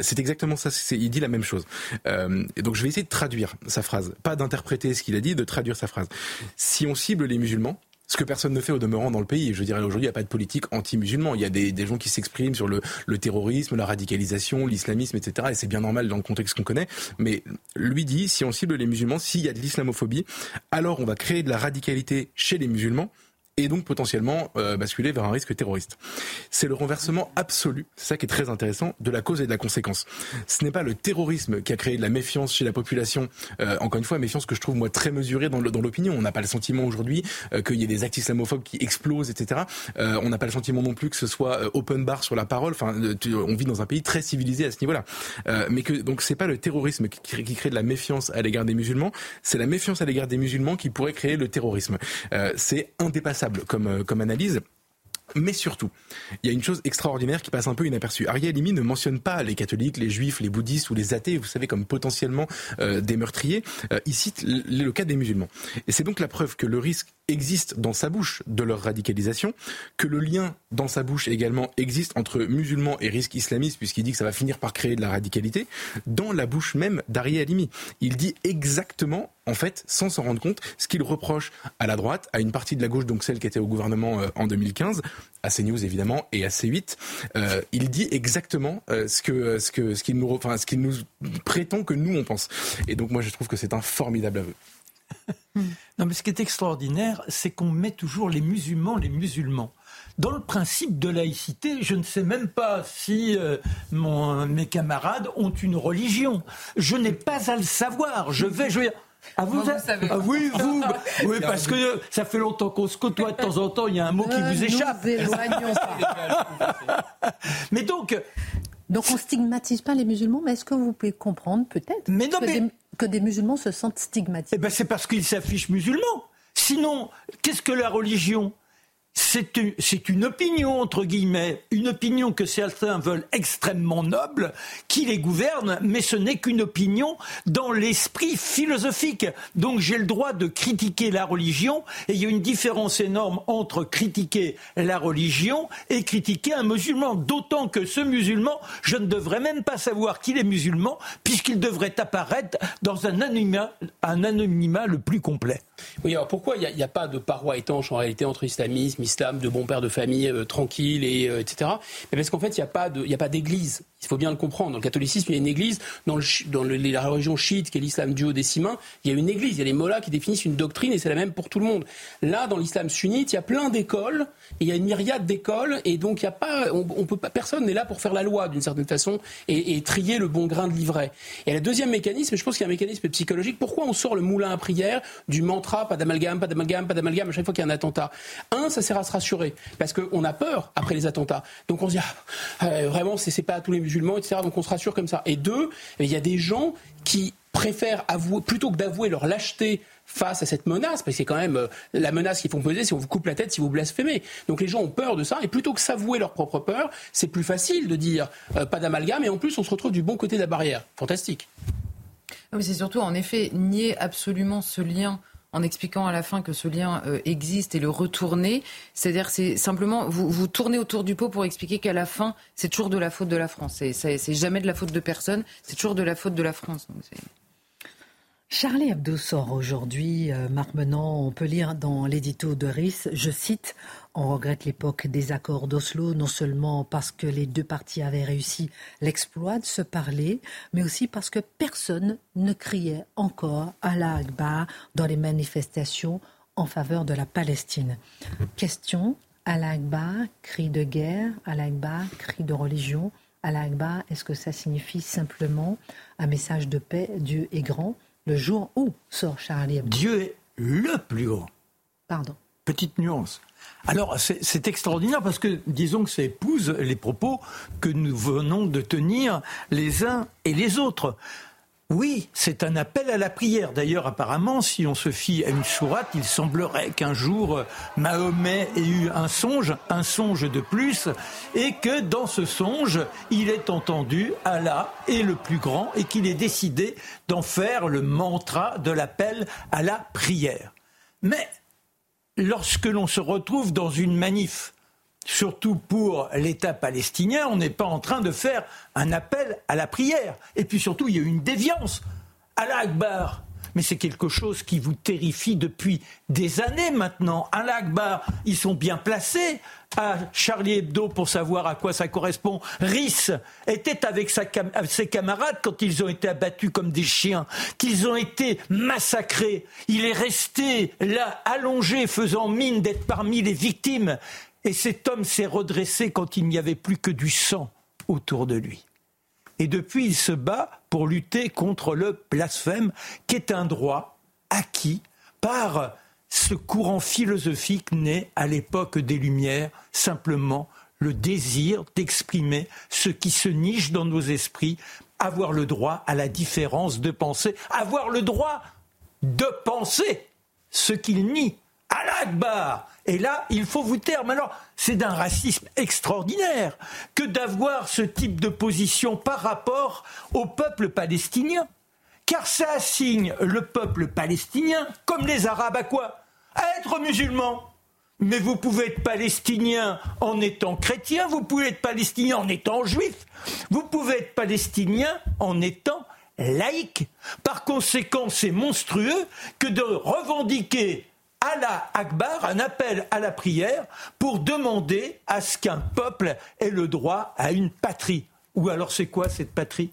Speaker 5: c'est exactement ça. Il dit la même chose. Euh, et donc je vais essayer de traduire sa phrase, pas d'interpréter ce qu'il a dit, de traduire sa phrase. Si on cible les musulmans, ce que personne ne fait au demeurant dans le pays. Je dirais aujourd'hui, il n'y a pas de politique anti-musulman. Il y a des, gens qui s'expriment sur le, le, terrorisme, la radicalisation, l'islamisme, etc. Et c'est bien normal dans le contexte qu'on connaît. Mais lui dit, si on cible les musulmans, s'il y a de l'islamophobie, alors on va créer de la radicalité chez les musulmans et donc potentiellement euh, basculer vers un risque terroriste. C'est le renversement absolu, c'est ça qui est très intéressant, de la cause et de la conséquence. Ce n'est pas le terrorisme qui a créé de la méfiance chez la population, euh, encore une fois, méfiance que je trouve moi très mesurée dans l'opinion. On n'a pas le sentiment aujourd'hui euh, qu'il y ait des actes islamophobes qui explosent, etc. On n'a pas le sentiment non plus que ce soit open bar sur la parole. Enfin, on vit dans un pays très civilisé à ce niveau-là. mais que donc c'est pas le terrorisme qui, qui, crée de la méfiance à l'égard des musulmans, c'est la méfiance à l'égard des musulmans qui pourrait créer le terrorisme. c'est indépassable indispensable comme, analyse. Mais surtout, il y a une chose extraordinaire qui passe un peu inaperçue. Ariel Halimi ne mentionne pas les catholiques, les juifs, les bouddhistes ou les athées, vous savez, comme potentiellement euh, des meurtriers. Euh, il cite le, cas des musulmans. Et c'est donc la preuve que le risque existe dans sa bouche de leur radicalisation, que le lien dans sa bouche également existe entre musulmans et risque islamiste, puisqu'il dit que ça va finir par créer de la radicalité, dans la bouche même d'Ariel Halimi. Il dit exactement en fait, sans s'en rendre compte, ce qu'il reproche à la droite, à une partie de la gauche, donc celle qui était au gouvernement euh, en 2015, à CNews évidemment et à C8, euh, il dit exactement euh, ce que ce que ce qu'il nous enfin ce qu'il nous prétend que nous on pense. Et donc moi je trouve que c'est un formidable aveu. (laughs)
Speaker 6: non mais ce qui est extraordinaire, c'est qu'on met toujours les musulmans les musulmans. Dans le principe de laïcité, je ne sais même pas si mon, mes camarades ont une religion. Je n'ai pas à le savoir. Je vais, je vais
Speaker 2: ah, vous, savez.
Speaker 6: Ah, oui, vous. (laughs) oui, parce que ça fait longtemps qu'on se côtoie. De temps en temps, il y a un mot qui vous échappe. (laughs) mais donc.
Speaker 1: Donc on stigmatise pas les musulmans, mais est-ce que vous pouvez comprendre peut-être que, Des, que, des, musulmans se sentent stigmatisés?
Speaker 6: Eh ben c'est parce qu'ils s'affichent musulmans. Sinon, qu'est-ce que la religion? C'est une, opinion, entre guillemets, une opinion que certains veulent extrêmement noble, qui les gouverne, mais ce n'est qu'une opinion dans l'esprit philosophique. Donc j'ai le droit de critiquer la religion, et il y a une différence énorme entre critiquer la religion et critiquer un musulman. D'autant que ce musulman, je ne devrais même pas savoir qu'il est musulman, puisqu'il devrait apparaître dans un anonymat, le plus complet.
Speaker 4: Oui, alors pourquoi il n'y a, pas de paroi étanche en réalité entre islamisme, islam, de bons pères de famille euh, tranquilles, et, euh, etc. Mais parce qu'en fait, il n'y a pas d'église. Il faut bien le comprendre. Dans le catholicisme, il y a une église. Dans, la religion chiite, qui est l'islam duodécimain, il y a une église. Il y a les mollahs qui définissent une doctrine et c'est la même pour tout le monde. Là, dans l'islam sunnite, il y a plein d'écoles. Il y a une myriade d'écoles et donc il y a pas, on, peut pas, personne n'est là pour faire la loi d'une certaine façon et, trier le bon grain de livret. Et le deuxième mécanisme, je pense qu'il y a un mécanisme psychologique. Pourquoi on sort le moulin à prière du mantra pas d'amalgame, pas d'amalgame, pas d'amalgame à chaque fois qu'il y a un attentat? Un, ça sert à se rassurer parce qu'on a peur après les attentats. Donc on se dit ah, euh, vraiment c'est pas tous les musulmans Donc on se rassure comme ça. Et deux, il y a des gens qui préfèrent avouer, plutôt que d'avouer leur lâcheté face à cette menace, parce que c'est quand même euh, la menace qu'ils font peser si on vous coupe la tête, si vous blasphémez. Donc les gens ont peur de ça, et plutôt que s'avouer leur propre peur, c'est plus facile de dire euh, pas d'amalgame, et en plus on se retrouve du bon côté de la barrière. Fantastique.
Speaker 2: Mais c'est surtout, en effet, nier absolument ce lien en expliquant à la fin que ce lien euh, existe et le retourner. C'est-à-dire, c'est simplement, vous, vous tournez autour du pot pour expliquer qu'à la fin, c'est toujours de la faute de la France. C'est jamais de la faute de personne, c'est toujours de la faute de la France.
Speaker 1: Charlie Hebdo aujourd'hui. Euh, Marc on peut lire dans l'édito de RIS, je cite, on regrette l'époque des accords d'Oslo, non seulement parce que les deux parties avaient réussi l'exploit de se parler, mais aussi parce que personne ne criait encore à la Akbar dans les manifestations en faveur de la Palestine. Question, à la Akbar, cri de guerre, à la Akbar, cri de religion, à la Akbar, est-ce que ça signifie simplement un message de paix Dieu est grand le jour où sort Charlie Hebdo?
Speaker 6: Dieu est le plus grand.
Speaker 1: Pardon.
Speaker 6: Petite nuance. Alors, c'est extraordinaire parce que, disons que ça épouse les propos que nous venons de tenir les uns et les autres. Oui, c'est un appel à la prière. D'ailleurs, apparemment, si on se fie à une sourate, il semblerait qu'un jour Mahomet ait eu un songe, un songe de plus, et que dans ce songe, il ait entendu Allah est le plus grand et qu'il ait décidé d'en faire le mantra de l'appel à la prière. Mais lorsque l'on se retrouve dans une manif surtout pour l'État palestinien, on n'est pas en train de faire un appel à la prière. Et puis surtout, il y a une déviance. à Akbar. Mais c'est quelque chose qui vous terrifie depuis des années maintenant. À Akbar, ils sont bien placés à Charlie Hebdo pour savoir à quoi ça correspond. Rhys était avec ses camarades quand ils ont été abattus comme des chiens, qu'ils ont été massacrés. Il est resté là, allongé, faisant mine d'être parmi les victimes. Et cet homme s'est redressé quand il n'y avait plus que du sang autour de lui. Et depuis, il se bat pour lutter contre le blasphème, qui est un droit acquis par ce courant philosophique né à l'époque des Lumières, simplement le désir d'exprimer ce qui se niche dans nos esprits, avoir le droit à la différence de pensée, avoir le droit de penser ce qu'il nie Et là, il faut vous taire. Mais alors, c'est d'un racisme extraordinaire que d'avoir ce type de position par rapport au peuple palestinien. Car ça assigne le peuple palestinien, comme les Arabes, à quoi? À être musulmans. Mais vous pouvez être palestinien en étant chrétien, vous pouvez être palestinien en étant juif, vous pouvez être palestinien en étant laïque. Par conséquent, c'est monstrueux que de revendiquer Allah Akbar, un appel à la prière, pour demander à ce qu'un peuple ait le droit à une patrie. Ou alors c'est quoi cette patrie?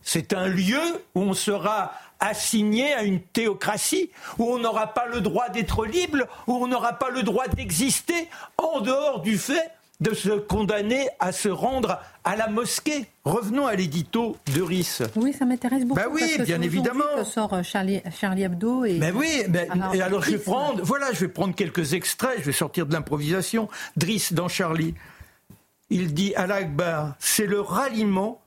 Speaker 6: C'est un lieu où on sera assigné à une théocratie, où on n'aura pas le droit d'être libre, où on n'aura pas le droit d'exister en dehors du fait de se condamner à se rendre à la mosquée. Revenons à l'édito de Riss.
Speaker 1: Oui, ça m'intéresse beaucoup.
Speaker 6: Bah oui, bien évidemment.
Speaker 1: Que sort euh, Charlie, Charlie Hebdo et.
Speaker 6: Mais oui, et alors je vais prendre, voilà, je vais prendre quelques extraits. Je vais sortir de l'improvisation. Driss dans Charlie, il dit à l'Akbar, c'est le ralliement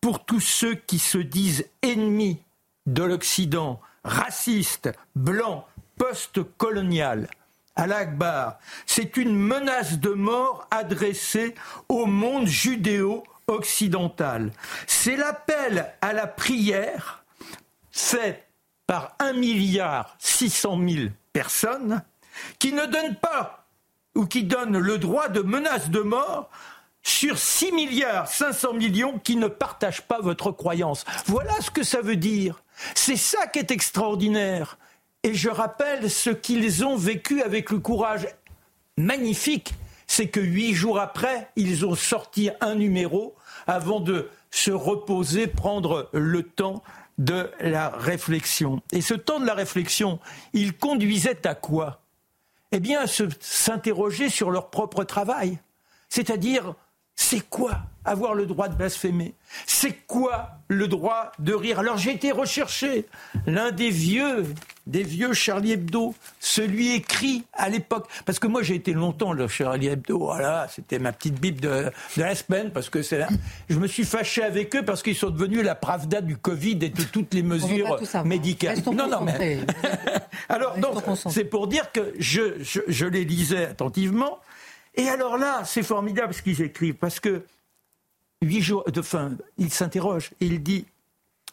Speaker 6: pour tous ceux qui se disent ennemis de l'Occident, racistes, blancs, post-colonial. C'est une menace de mort adressée au monde judéo-occidental. C'est l'appel à la prière fait par un milliard 600 000 personnes qui ne donnent pas ou qui donnent le droit de menace de mort sur 6 milliards 500 millions qui ne partagent pas votre croyance. Voilà ce que ça veut dire. C'est ça qui est extraordinaire. Et je rappelle ce qu'ils ont vécu avec le courage magnifique. C'est que huit jours après, ils ont sorti un numéro avant de se reposer, prendre le temps de la réflexion. Et ce temps de la réflexion, il conduisait à quoi? Eh bien, à s'interroger sur leur propre travail. C'est-à-dire, c'est quoi avoir le droit de blasphémer? C'est quoi le droit de rire? Alors j'ai été recherché l'un des vieux, des vieux Charlie Hebdo, celui écrit à l'époque, parce que moi j'ai été longtemps le Charlie Hebdo, voilà, c'était ma petite bible de, la semaine, parce que c'est là, je me suis fâché avec eux parce qu'ils sont devenus la pravda du Covid et de toutes les mesures médicales.
Speaker 1: non, non, mais (laughs)
Speaker 6: alors donc c'est pour dire que je, je les lisais attentivement. Et alors là, c'est formidable ce qu'ils écrivent, parce que huit jours de fin, il s'interroge et il dit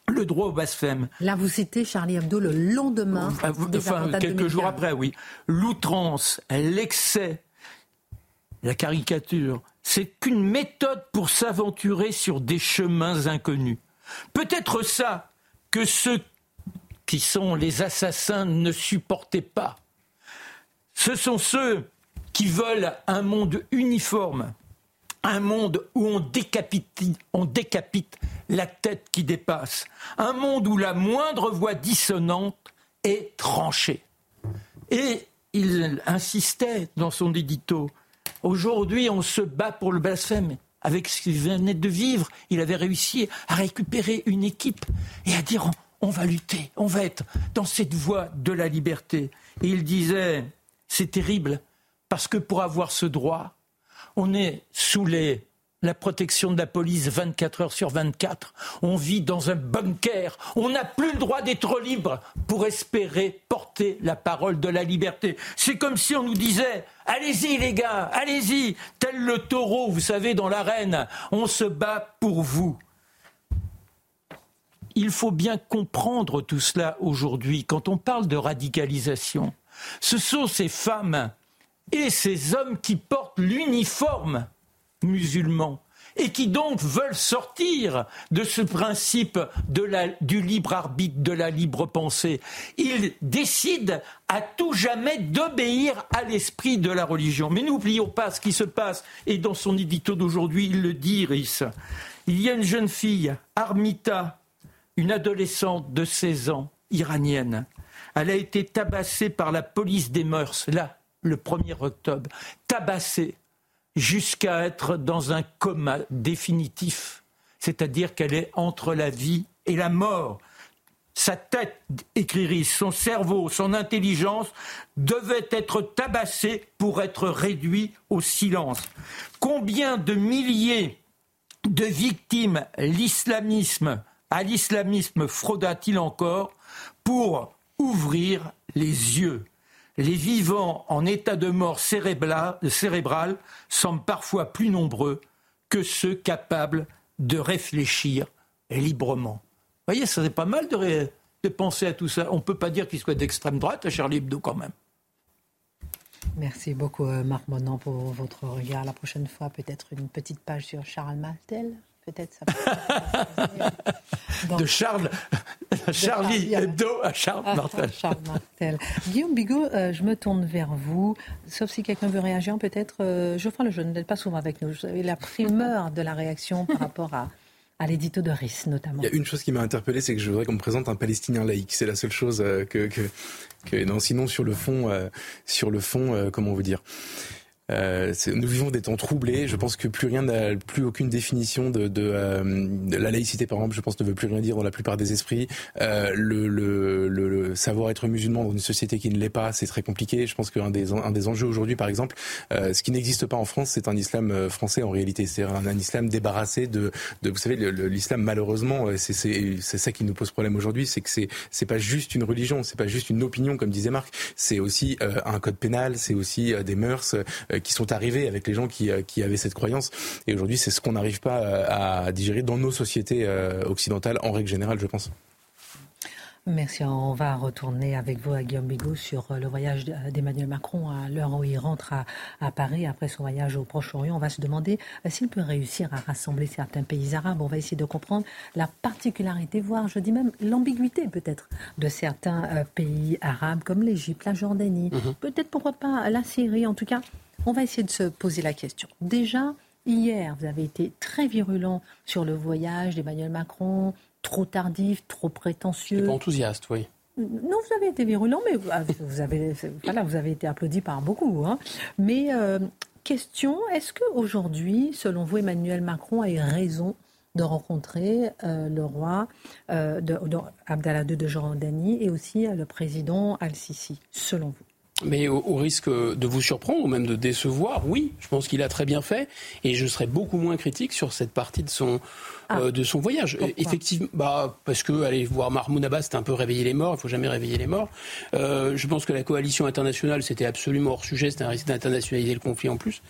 Speaker 6: le droit au blasphème.
Speaker 1: Là, vous citez Charlie Hebdo le lendemain.
Speaker 6: Ah, enfin, quelques jours après, oui. L'outrance, l'excès, la caricature, c'est qu'une méthode pour s'aventurer sur des chemins inconnus. Peut-être ça que ceux qui sont les assassins ne supportaient pas. Ce sont ceux qui veulent un monde uniforme, un monde où on décapite, on décapite la tête qui dépasse, un monde où la moindre voix dissonante est tranchée. Et il insistait dans son édito, aujourd'hui on se bat pour le blasphème. Avec ce qu'il venait de vivre, il avait réussi à récupérer une équipe et à dire on va lutter, on va être dans cette voie de la liberté. Et il disait, c'est terrible, parce que pour avoir ce droit, on est sous la protection de la police 24 heures sur 24. On vit dans un bunker. On n'a plus le droit d'être libre pour espérer porter la parole de la liberté. C'est comme si on nous disait Allez-y les gars, allez-y, tel le taureau, vous savez, dans l'arène, on se bat pour vous. Il faut bien comprendre tout cela aujourd'hui quand on parle de radicalisation. Ce sont ces femmes et ces hommes qui portent l'uniforme musulman et qui donc veulent sortir de ce principe du libre arbitre, de la libre pensée. Ils décident à tout jamais d'obéir à l'esprit de la religion. Mais n'oublions pas ce qui se passe, et dans son édito d'aujourd'hui, il le dit, Iris. Il y a une jeune fille, Armita, une adolescente de 16 ans, iranienne. Elle a été tabassée par la police des mœurs, là, le 1er octobre, tabassée jusqu'à être dans un coma définitif, c'est-à-dire qu'elle est entre la vie et la mort. Sa tête, écririt, son cerveau, son intelligence devaient être tabassés pour être réduits au silence. Combien de milliers de victimes l'islamisme, à l'islamisme frauda-t-il encore pour ouvrir les yeux? Les vivants en état de mort cérébrale semblent parfois plus nombreux que ceux capables de réfléchir librement. Vous voyez, ça serait pas mal de, penser à tout ça. On ne peut pas dire qu'il soit d'extrême droite, à Charlie Hebdo quand même.
Speaker 1: Merci beaucoup euh, Marc Monan pour votre regard. La prochaine fois, peut-être une petite page sur Charles Martel peut-être
Speaker 6: ça (laughs) De Charles, Charlie Hebdo à Charles ah, Martel.
Speaker 1: Charles Martel. Guillaume Bigot, euh, je me tourne vers vous, sauf si quelqu'un veut réagir, peut-être. Euh, Geoffroy Lejeune n'est pas souvent avec nous. Vous avez la primeur de la réaction par rapport à, à l'édito de RIS notamment.
Speaker 5: Il y a une chose qui m'a interpellé, c'est que je voudrais qu'on me présente un Palestinien laïque. C'est la seule chose euh, que, que, que, non, sinon sur le fond, euh, sur le fond, comment vous dire? Euh, nous vivons des temps troublés. Je pense que plus rien n'a, plus aucune définition de, de, euh, de, la laïcité, par exemple, je pense ne veut plus rien dire dans la plupart des esprits. Euh, le, le, le, savoir être musulman dans une société qui ne l'est pas, c'est très compliqué. Je pense qu'un des, un des enjeux aujourd'hui, par exemple, euh, ce qui n'existe pas en France, c'est un islam euh, français en réalité. C'est un, islam débarrassé de, de vous savez, l'islam malheureusement, c'est, c'est, ça qui nous pose problème aujourd'hui, c'est que c'est, c'est pas juste une religion, c'est pas juste une opinion, comme disait Marc, c'est aussi un code pénal, c'est aussi des mœurs euh, qui sont arrivés avec les gens qui, euh, qui avaient cette croyance. Et aujourd'hui, c'est ce qu'on n'arrive pas euh, à digérer dans nos sociétés occidentales, en règle générale, je pense.
Speaker 1: Merci. On va retourner avec vous à Guillaume Bigot sur le voyage d'Emmanuel Macron à l'heure où il rentre à, à, Paris après son voyage au Proche-Orient. On va se demander s'il peut réussir à rassembler certains pays arabes. On va essayer de comprendre la particularité, voire je dis même l'ambiguïté peut-être de certains pays arabes comme l'Égypte, la Jordanie, mm-hmm. peut-être pourquoi pas la Syrie. En tout cas, on va essayer de se poser la question. Déjà, hier, vous avez été très virulent sur le voyage d'Emmanuel Macron, trop tardif, trop prétentieux.
Speaker 4: Pas enthousiaste, oui.
Speaker 1: Non, vous avez été virulent, mais vous avez, (laughs) voilà, vous avez été applaudi par beaucoup. Hein. Mais euh, question, est-ce qu'aujourd'hui, selon vous, Emmanuel Macron a eu raison de rencontrer euh, le roi euh, de, Abdallah II de Jordanie et aussi le président Al-Sisi, selon vous?
Speaker 4: Mais au, risque de vous surprendre ou même de décevoir, oui, je pense qu'il a très bien fait. Et je serais beaucoup moins critique sur cette partie de son, ah. Euh, de son voyage. Effectivement, bah, parce que aller voir Mahmoud Abbas, c'était un peu réveiller les morts. Il faut jamais réveiller les morts. Euh, je pense que la coalition internationale, c'était absolument hors sujet. C'était un risque d'internationaliser le conflit en plus.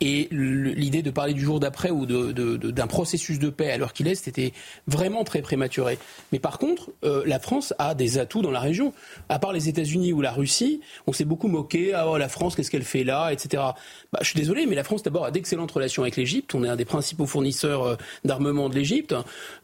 Speaker 4: Et l'idée de parler du jour d'après ou d'un de, de, processus de paix alors qu'il est, c'était vraiment très prématuré. Mais par contre, euh, la France a des atouts dans la région. À part les États-Unis ou la Russie, on s'est beaucoup moqué. Ah, oh, la France, qu'est-ce qu'elle fait là, etc. Bah, je suis désolé, mais la France d'abord a d'excellentes relations avec l'Égypte. On est un des principaux fournisseurs d'armement de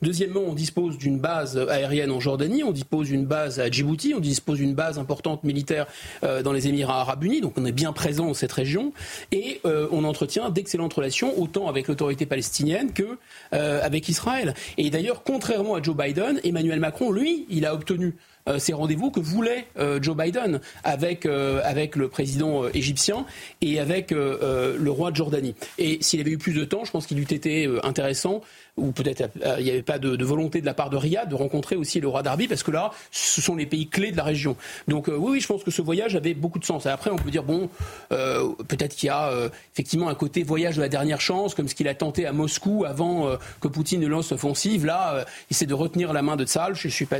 Speaker 4: Deuxièmement, on dispose d'une base aérienne en Jordanie, on dispose d'une base à Djibouti, on dispose d'une base importante militaire euh, dans les Émirats arabes unis, donc on est bien présent dans cette région, et euh, on entretient d'excellentes relations autant avec l'autorité palestinienne que euh, avec Israël. Et d'ailleurs, contrairement à Joe Biden, Emmanuel Macron, lui, il a obtenu ces rendez-vous que voulait Joe Biden avec, avec le président égyptien et avec le roi de Jordanie. Et s'il avait eu plus de temps, je pense qu'il eût été intéressant ou peut-être euh, il n'y avait pas de, volonté de la part de Riyad de rencontrer aussi le roi d'Arabie, parce que là, ce sont les pays clés de la région. Donc euh, oui, oui, je pense que ce voyage avait beaucoup de sens. Et après, on peut dire, bon, euh, peut-être qu'il y a effectivement un côté voyage de la dernière chance, comme ce qu'il a tenté à Moscou avant que Poutine ne lance l'offensive. Là, il essaie de retenir la main de Tsal,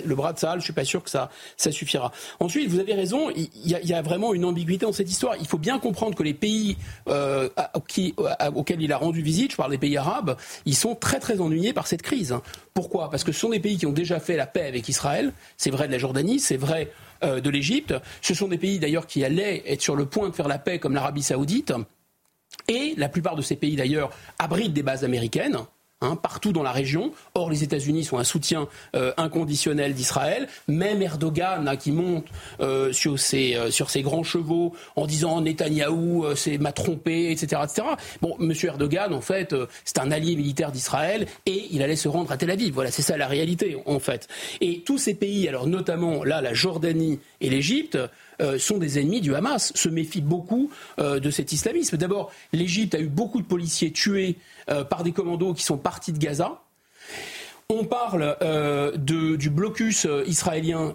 Speaker 4: le bras de Tsal, je suis pas sûr que ça suffira. Ensuite, vous avez raison, il y, a, vraiment une ambiguïté dans cette histoire. Il faut bien comprendre que les pays qui, auxquels il a rendu visite, je parle des pays arabes, ils sont très très ennuyés par cette crise. Pourquoi? Parce que ce sont des pays qui ont déjà fait la paix avec Israël. C'est vrai de la Jordanie, c'est vrai euh, de l'Égypte. Ce sont des pays d'ailleurs qui allaient être sur le point de faire la paix, comme l'Arabie saoudite. Et la plupart de ces pays d'ailleurs abritent des bases américaines. Hein, partout dans la région. Or, les États-Unis sont un soutien euh, inconditionnel d'Israël. Même Erdogan, qui monte euh, sur, ses, euh, sur ses grands chevaux en disant Netanyahou c'est m'a trompé, etc., etc. Bon, Monsieur Erdogan, en fait, c'est un allié militaire d'Israël et il allait se rendre à Tel Aviv. Voilà, c'est ça la réalité, en fait. Et tous ces pays, alors notamment là, la Jordanie et l'Égypte, sont des ennemis du Hamas, se méfient beaucoup de cet islamisme. D'abord, l'Égypte a eu beaucoup de policiers tués euh, par des commandos qui sont partis de Gaza. On parle euh, du blocus euh, israélien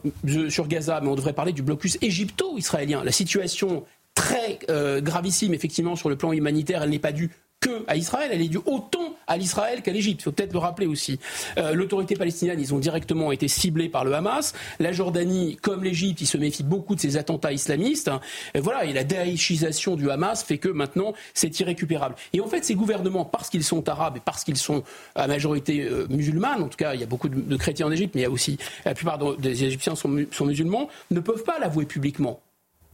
Speaker 4: sur Gaza, mais on devrait parler du blocus égypto-israélien. La situation très gravissime, effectivement, sur le plan humanitaire. Elle n'est pas due que à Israël, elle est due autant à l'Israël qu'à l'Égypte. Il faut peut-être le rappeler aussi. Euh, L'autorité palestinienne, ils ont directement été ciblés par le Hamas. La Jordanie, comme l'Égypte, ils se méfient beaucoup de ces attentats islamistes. Et voilà, et la daïchisation du Hamas fait que maintenant, c'est irrécupérable. Et en fait, ces gouvernements, parce qu'ils sont arabes et parce qu'ils sont à majorité euh, musulmane, en tout cas, il y a beaucoup de, chrétiens en Égypte, mais il y a aussi la plupart des Égyptiens sont musulmans, ne peuvent pas l'avouer publiquement.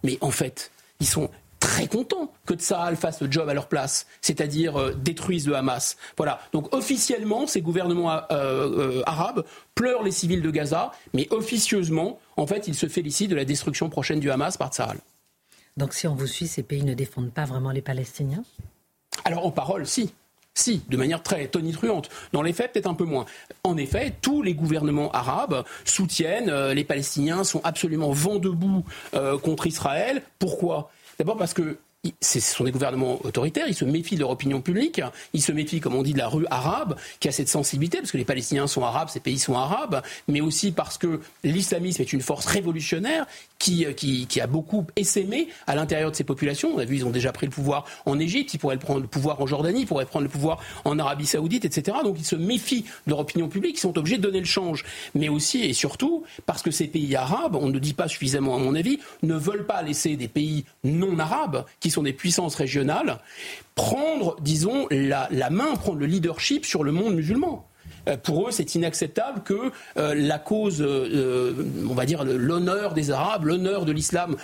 Speaker 4: Mais en fait, ils sont très contents que Tsahal fasse le job à leur place, c'est-à-dire euh, détruisent le Hamas. Voilà. Donc officiellement, ces gouvernements euh, euh, arabes pleurent les civils de Gaza, mais officieusement, en fait, ils se félicitent de la destruction prochaine du Hamas par Tsahal.
Speaker 1: Donc si on vous suit, ces pays ne défendent pas vraiment les Palestiniens?
Speaker 4: Alors en parole, si. Si, de manière très tonitruante. Dans les faits, peut-être un peu moins. En effet, tous les gouvernements arabes soutiennent les Palestiniens sont absolument vent debout contre Israël. Pourquoi? D'abord parce que ce sont des gouvernements autoritaires, ils se méfient de leur opinion publique, ils se méfient, comme on dit, de la rue arabe, qui a cette sensibilité, parce que les Palestiniens sont arabes, ces pays sont arabes, mais aussi parce que l'islamisme est une force révolutionnaire qui, qui, a beaucoup essaimé à l'intérieur de ces populations. On a vu, ils ont déjà pris le pouvoir en Égypte, ils pourraient prendre le pouvoir en Jordanie, ils pourraient prendre le pouvoir en Arabie Saoudite, etc. Donc ils se méfient de leur opinion publique, ils sont obligés de donner le change. Mais aussi et surtout parce que ces pays arabes, on ne dit pas suffisamment à mon avis, ne veulent pas laisser des pays non arabes, qui sont des puissances régionales, prendre, disons, la, la main, prendre le leadership sur le monde musulman. Euh, pour eux, c'est inacceptable que euh, la cause, euh, on va dire l'honneur des Arabes, l'honneur de l'islam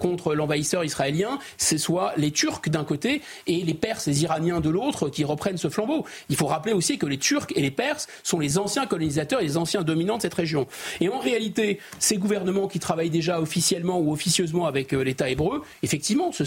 Speaker 4: contre l'envahisseur israélien, ce soit les Turcs d'un côté et les Perses, les Iraniens de l'autre qui reprennent ce flambeau. Il faut rappeler aussi que les Turcs et les Perses sont les anciens colonisateurs et les anciens dominants de cette région. Et en réalité, ces gouvernements qui travaillent déjà officiellement ou officieusement avec l'État hébreu, effectivement, se,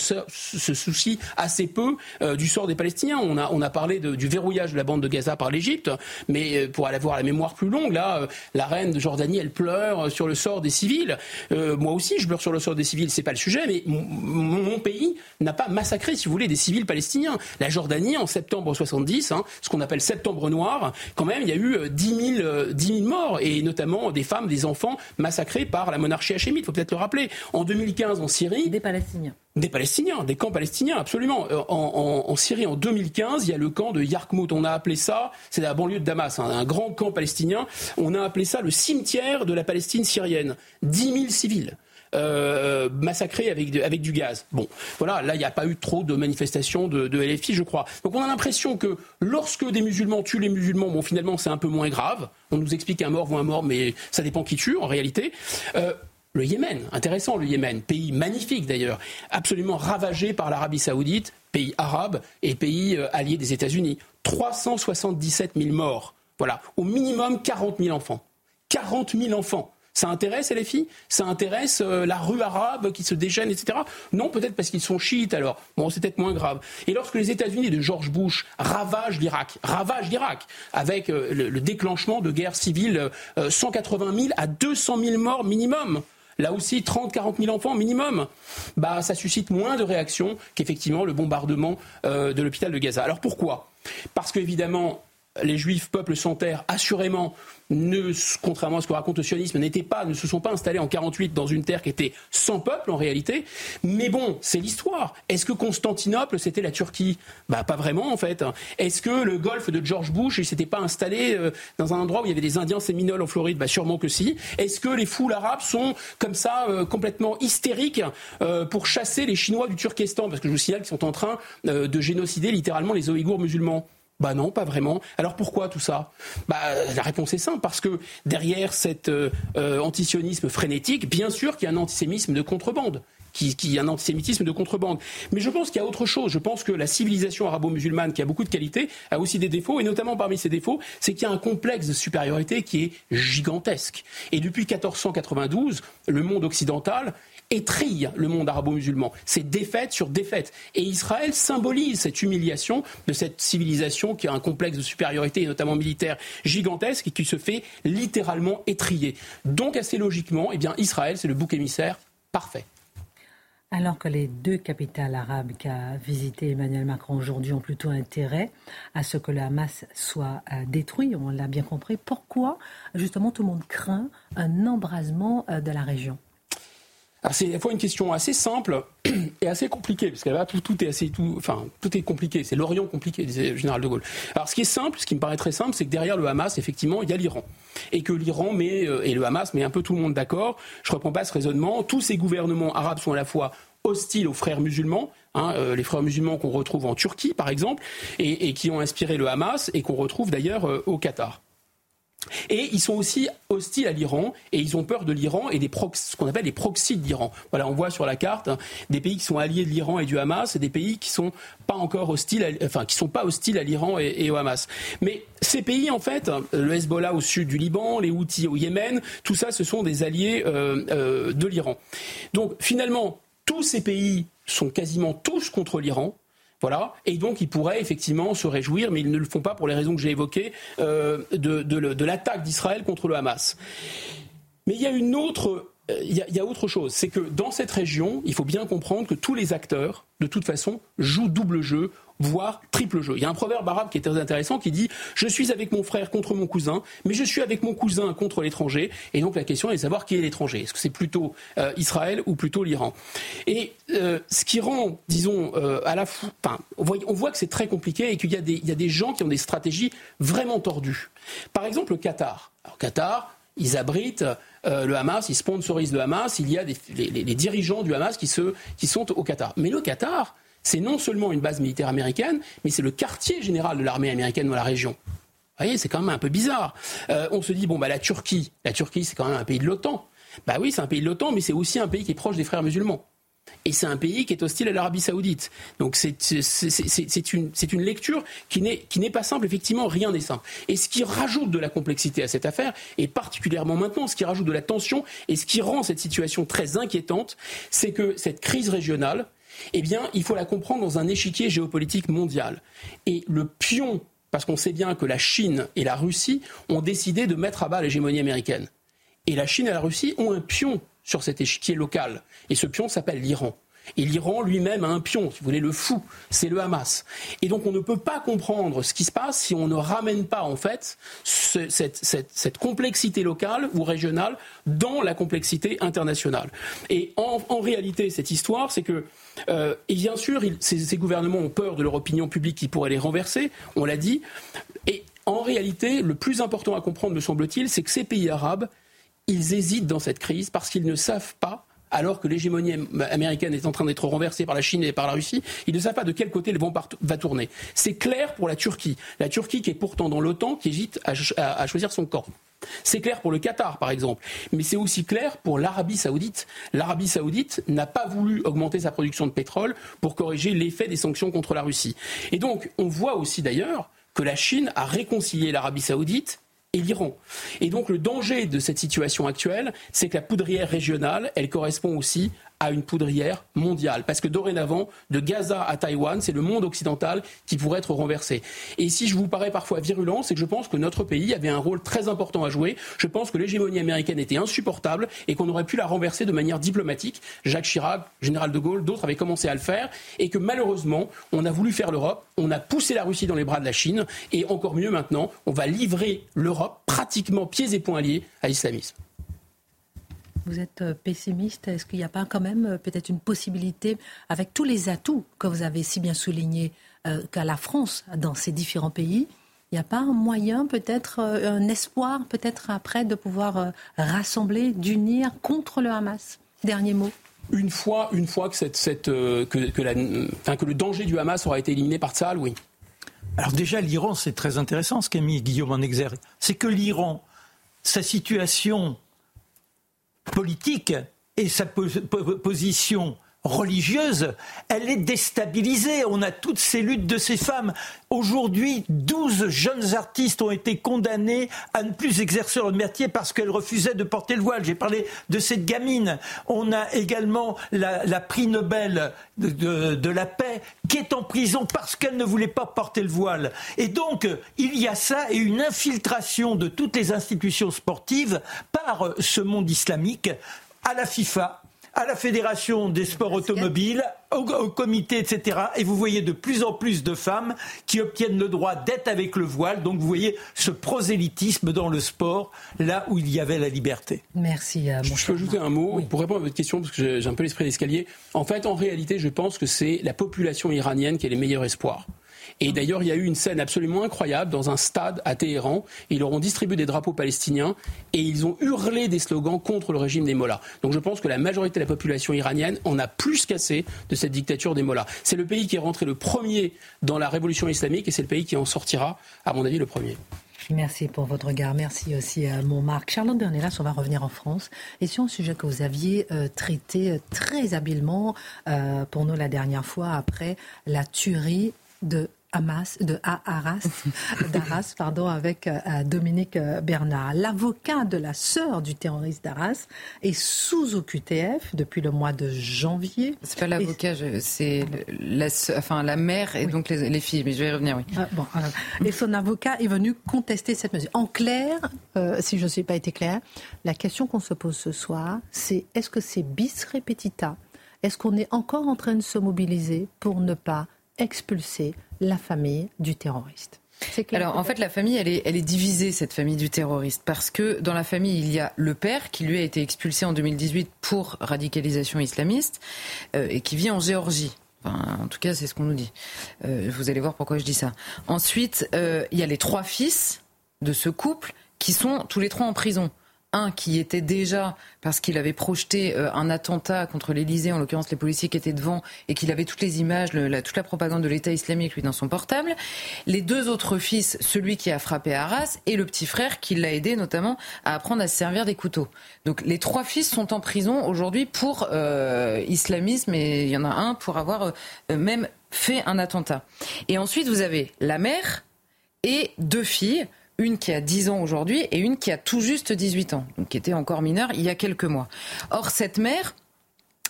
Speaker 4: soucient assez peu du sort des Palestiniens. On a, on a parlé du verrouillage de la bande de Gaza par l'Égypte, mais pour aller voir la mémoire plus longue, euh, la reine de Jordanie, elle pleure sur le sort des civils. Euh, moi aussi, je pleure sur le sort des civils, c'est pas le sujet, mais mon, pays n'a pas massacré, si vous voulez, des civils palestiniens. La Jordanie, en septembre 70, hein, ce qu'on appelle septembre noir, quand même, il y a eu 10 000, 10 000 morts, et notamment des femmes, des enfants massacrés par la monarchie hachémite, il faut peut-être le rappeler. En 2015, en Syrie...
Speaker 1: Des Palestiniens.
Speaker 4: Des Palestiniens, des camps palestiniens, absolument. Euh, en, Syrie, en 2015, il y a le camp de Yarkmout. On a appelé ça, c'est la banlieue de Damas, hein, un grand camp palestinien. On a appelé ça le cimetière de la Palestine syrienne. 10 000 civils. Euh, massacrés avec, avec du gaz. Bon, voilà, là, il n'y a pas eu trop de manifestations de, de, LFI, je crois. Donc on a l'impression que lorsque des musulmans tuent les musulmans, bon, finalement, c'est un peu moins grave. On nous explique qu'un mort vaut un mort, mais ça dépend qui tue, en réalité. Euh, le Yémen, intéressant le Yémen, pays magnifique d'ailleurs, absolument ravagé par l'Arabie saoudite, pays arabe et pays euh, allié des États-Unis. 377 000 morts, voilà, au minimum 40 000 enfants. 40 000 enfants. Ça intéresse les filles? Ça intéresse euh, la rue arabe qui se déchaîne, etc. Non, peut-être parce qu'ils sont chiites alors. Bon, c'est peut-être moins grave. Et lorsque les États-Unis de George Bush ravagent l'Irak, ravagent l'Irak, avec euh, le, déclenchement de guerres civiles, 180 000 à 200 000 morts minimum là aussi 30-40 000 enfants minimum, bah, ça suscite moins de réactions qu'effectivement le bombardement euh, de l'hôpital de Gaza. Alors pourquoi? Parce qu'évidemment, les juifs, peuple sans terre, assurément, ne, contrairement à ce que raconte le sionisme, n'étaient pas, ne se sont pas installés en 48 dans une terre qui était sans peuple en réalité. Mais bon, c'est l'histoire. Est-ce que Constantinople c'était la Turquie? Bah pas vraiment en fait. Est-ce que le golfe de George Bush il s'était pas installé euh, dans un endroit où il y avait des Indiens séminoles en Floride? Bah sûrement que si. Est-ce que les foules arabes sont comme ça euh, complètement hystériques euh, pour chasser les Chinois du Turkestan? Parce que je vous signale qu'ils sont en train de génocider littéralement les Ouïghours musulmans. Bah non, pas vraiment. Alors pourquoi tout ça? Bah, La réponse est simple, parce que derrière cet euh, euh, antisionisme frénétique, bien sûr qu'il y a un antisémisme de contrebande. Qui, qui un antisémitisme de contrebande. Mais je pense qu'il y a autre chose. Je pense que la civilisation arabo-musulmane, qui a beaucoup de qualités, a aussi des défauts, et notamment parmi ces défauts, c'est qu'il y a un complexe de supériorité qui est gigantesque. Et depuis 1492, le monde occidental étrille le monde arabo-musulman. C'est défaite sur défaite. Et Israël symbolise cette humiliation de cette civilisation qui a un complexe de supériorité, notamment militaire, gigantesque et qui se fait littéralement étrier. Donc, assez logiquement, eh bien, Israël, c'est le bouc émissaire parfait.
Speaker 1: Alors que les deux capitales arabes qu'a visité Emmanuel Macron aujourd'hui ont plutôt intérêt à ce que le Hamas soit euh, détruit, on l'a bien compris, pourquoi justement tout le monde craint un embrasement euh, de la région?
Speaker 4: C'est à la fois une question assez simple (clears throat) et assez compliquée, parce que là, tout, est assez, tout, enfin, tout est compliqué. C'est l'Orient compliqué, disait le général de Gaulle. Alors, ce qui est simple, ce qui me paraît très simple, c'est que derrière le Hamas, effectivement, il y a l'Iran. Et que l'Iran met, euh, et le Hamas met un peu tout le monde d'accord. Je ne reprends pas ce raisonnement. Tous ces gouvernements arabes sont à la fois hostiles aux frères musulmans, hein, euh, les frères musulmans qu'on retrouve en Turquie, par exemple, et, qui ont inspiré le Hamas, et qu'on retrouve d'ailleurs euh, au Qatar. Et ils sont aussi hostiles à l'Iran et ils ont peur de l'Iran et des ce qu'on appelle les proxys de l'Iran. Voilà, on voit sur la carte hein, des pays qui sont alliés de l'Iran et du Hamas et des pays qui sont pas encore hostiles, enfin qui sont pas hostiles à l'Iran et, au Hamas. Mais ces pays, en fait, le Hezbollah au sud du Liban, les Houthis au Yémen, tout ça, ce sont des alliés euh, euh, de l'Iran. Donc finalement, tous ces pays sont quasiment tous contre l'Iran. Voilà. Et donc, ils pourraient effectivement se réjouir, mais ils ne le font pas pour les raisons que j'ai évoquées, euh, de, l'attaque d'Israël contre le Hamas. Mais il y a une autre. Euh, il y, a, autre chose, c'est que dans cette région, il faut bien comprendre que tous les acteurs, de toute façon, jouent double jeu voire triple jeu. Il y a un proverbe arabe qui est très intéressant qui dit Je suis avec mon frère contre mon cousin, mais je suis avec mon cousin contre l'étranger. Et donc la question est de savoir qui est l'étranger. Est-ce que c'est plutôt euh, Israël ou plutôt l'Iran? Et euh, ce qui rend, disons, euh, à la fois. On voit, que c'est très compliqué et qu'il y, y a des gens qui ont des stratégies vraiment tordues. Par exemple, le Qatar. Alors, Qatar, ils abritent le Hamas, ils sponsorisent le Hamas, il y a des, les, dirigeants du Hamas qui sont au Qatar. Mais le Qatar, c'est non seulement une base militaire américaine, mais c'est le quartier général de l'armée américaine dans la région. Vous voyez, c'est quand même un peu bizarre. Euh, on se dit, bon, bah, la Turquie, la Turquie, c'est quand même un pays de l'OTAN. Bah oui, c'est un pays de l'OTAN, mais c'est aussi un pays qui est proche des frères musulmans. Et c'est un pays qui est hostile à l'Arabie saoudite. Donc c'est une, une, lecture qui n'est pas simple, effectivement, rien n'est simple. Et ce qui rajoute de la complexité à cette affaire, et particulièrement maintenant, ce qui rajoute de la tension, et ce qui rend cette situation très inquiétante, c'est que cette crise régionale, eh bien, il faut la comprendre dans un échiquier géopolitique mondial. Et le pion, parce qu'on sait bien que la Chine et la Russie ont décidé de mettre à bas l'hégémonie américaine. Et la Chine et la Russie ont un pion sur cet échiquier local. Et ce pion s'appelle l'Iran. Et l'Iran lui-même a un pion, si vous voulez, le fou, c'est le Hamas. Et donc on ne peut pas comprendre ce qui se passe si on ne ramène pas en fait cette, complexité locale ou régionale dans la complexité internationale. Et en, réalité, cette histoire, c'est que, euh, et bien sûr, ces, ces gouvernements ont peur de leur opinion publique qui pourrait les renverser, on l'a dit. Et en réalité, le plus important à comprendre, me semble-t-il, c'est que ces pays arabes, ils hésitent dans cette crise parce qu'ils ne savent pas alors que l'hégémonie américaine est en train d'être renversée par la Chine et par la Russie, ils ne savent pas de quel côté le vent va tourner. C'est clair pour la Turquie. La Turquie qui est pourtant dans l'OTAN, qui hésite à, choisir son camp. C'est clair pour le Qatar, par exemple, mais c'est aussi clair pour l'Arabie saoudite. L'Arabie saoudite n'a pas voulu augmenter sa production de pétrole pour corriger l'effet des sanctions contre la Russie. Et donc, on voit aussi d'ailleurs que la Chine a réconcilié l'Arabie saoudite et l'Iran. Et donc le danger de cette situation actuelle, c'est que la poudrière régionale, elle correspond aussi à une poudrière mondiale. Parce que dorénavant, de Gaza à Taïwan, c'est le monde occidental qui pourrait être renversé. Et si je vous parais parfois virulent, c'est que je pense que notre pays avait un rôle très important à jouer. Je pense que l'hégémonie américaine était insupportable et qu'on aurait pu la renverser de manière diplomatique. Jacques Chirac, général de Gaulle, d'autres avaient commencé à le faire. Et que malheureusement, on a voulu faire l'Europe, on a poussé la Russie dans les bras de la Chine. Et encore mieux maintenant, on va livrer l'Europe pratiquement pieds et poings liés à l'islamisme.
Speaker 1: Vous êtes euh, pessimiste. Est-ce qu'il n'y a pas quand même euh, peut-être une possibilité, avec tous les atouts que vous avez si bien soulignés euh, qu'à la France dans ces différents pays, il n'y a pas un moyen, peut-être un espoir, peut-être après, de pouvoir rassembler, d'unir contre le Hamas? Dernier mot.
Speaker 4: Une fois, une fois que, cette, cette, que, que, la, que le danger du Hamas aura été éliminé par Tsahal, oui.
Speaker 6: Alors déjà, l'Iran, c'est très intéressant ce qu'a mis Guillaume en exergue. C'est que l'Iran, sa situation politique et sa position religieuse, elle est déstabilisée. On a toutes ces luttes de ces femmes. Aujourd'hui, 12 jeunes artistes ont été condamnés à ne plus exercer leur métier parce qu'elles refusaient de porter le voile. J'ai parlé de cette gamine. On a également la, prix Nobel de, de, la paix qui est en prison parce qu'elle ne voulait pas porter le voile. Et donc, il y a ça et une infiltration de toutes les institutions sportives par ce monde islamique à la FIFA, à la Fédération des sports automobiles, au, comité, etc. Et vous voyez de plus en plus de femmes qui obtiennent le droit d'être avec le voile. Donc vous voyez ce prosélytisme dans le sport, là où il y avait la liberté.
Speaker 1: Merci.
Speaker 4: Euh, mon je peux ajouter un mot pour répondre à votre question, parce que j'ai un peu l'esprit d'escalier. En fait, en réalité, je pense que c'est la population iranienne qui a les meilleurs espoirs. Et d'ailleurs, il y a eu une scène absolument incroyable dans un stade à Téhéran. Ils leur ont distribué des drapeaux palestiniens et ils ont hurlé des slogans contre le régime des Mollahs. Donc je pense que la majorité de la population iranienne en a plus qu'assez de cette dictature des Mollahs. C'est le pays qui est rentré le premier dans la révolution islamique et c'est le pays qui en sortira, à mon avis, le premier.
Speaker 1: Merci pour votre regard. Merci aussi à mon Marc. Charlotte Bernelas, on va revenir en France. Et sur un sujet que vous aviez euh, traité euh, très habilement euh, pour nous la dernière fois après la tuerie de Hamas, de Arras, (laughs) d'Arras, pardon, avec euh, Dominique euh, Bernard. L'avocat de la sœur du terroriste d'Arras est sous OQTF depuis le mois de janvier.
Speaker 2: C'est pas l'avocat, c'est la, enfin la mère et donc les, filles. Mais je vais y revenir, oui.
Speaker 1: Ah, bon, et son avocat est venu contester cette mesure. En clair, euh, si je ne suis pas été claire, la question qu'on se pose ce soir, c'est est-ce que c'est bis repetita? Est-ce qu'on est encore en train de se mobiliser pour ne pas expulser la famille du terroriste.
Speaker 2: Alors en fait la famille elle est, elle est divisée cette famille du terroriste parce que dans la famille il y a le père qui lui a été expulsé en 2018 pour radicalisation islamiste euh, et qui vit en Géorgie. en tout cas c'est ce qu'on nous dit. Euh, vous allez voir pourquoi je dis ça. Ensuite euh, il y a les trois fils de ce couple qui sont tous les trois en prison un qui était déjà, parce qu'il avait projeté euh, un attentat contre l'Elysée, en l'occurrence les policiers qui étaient devant, et qu'il avait toutes les images, toute la propagande de l'État islamique, lui, dans son portable. Les deux autres fils, celui qui a frappé Arras, et le petit frère qui l'a aidé notamment à apprendre à se servir des couteaux. Donc les trois fils sont en prison aujourd'hui pour euh, islamisme, et il y en a un pour avoir euh, même fait un attentat. Et ensuite, vous avez la mère et deux filles une qui a 10 ans aujourd'hui et une qui a tout juste 18 ans, donc qui était encore mineure il y a quelques mois. Or, cette mère,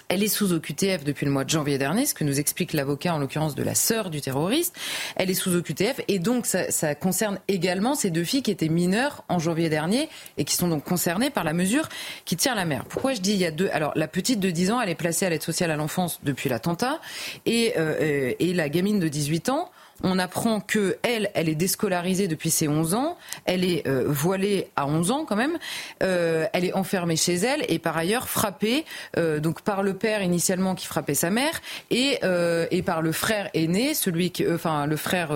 Speaker 2: elle est sous OQTF depuis le mois de janvier dernier, ce que nous explique l'avocat, en l'occurrence de la sœur du terroriste. Elle est sous OQTF et donc ça, ça, concerne également ces deux filles qui étaient mineures en janvier dernier et qui sont donc concernées par la mesure qui tire la mère. Pourquoi je dis il y a deux? Alors la petite de 10 ans, elle est placée à l'aide sociale à l'enfance depuis l'attentat et, euh, euh et la gamine de 18 ans on apprend que elle, elle est déscolarisée depuis ses 11 ans, elle est euh, voilée à 11 ans quand même, euh, elle est enfermée chez elle et par ailleurs frappée euh, donc par le père initialement qui frappait sa mère et, et par le frère aîné, celui qui, enfin le frère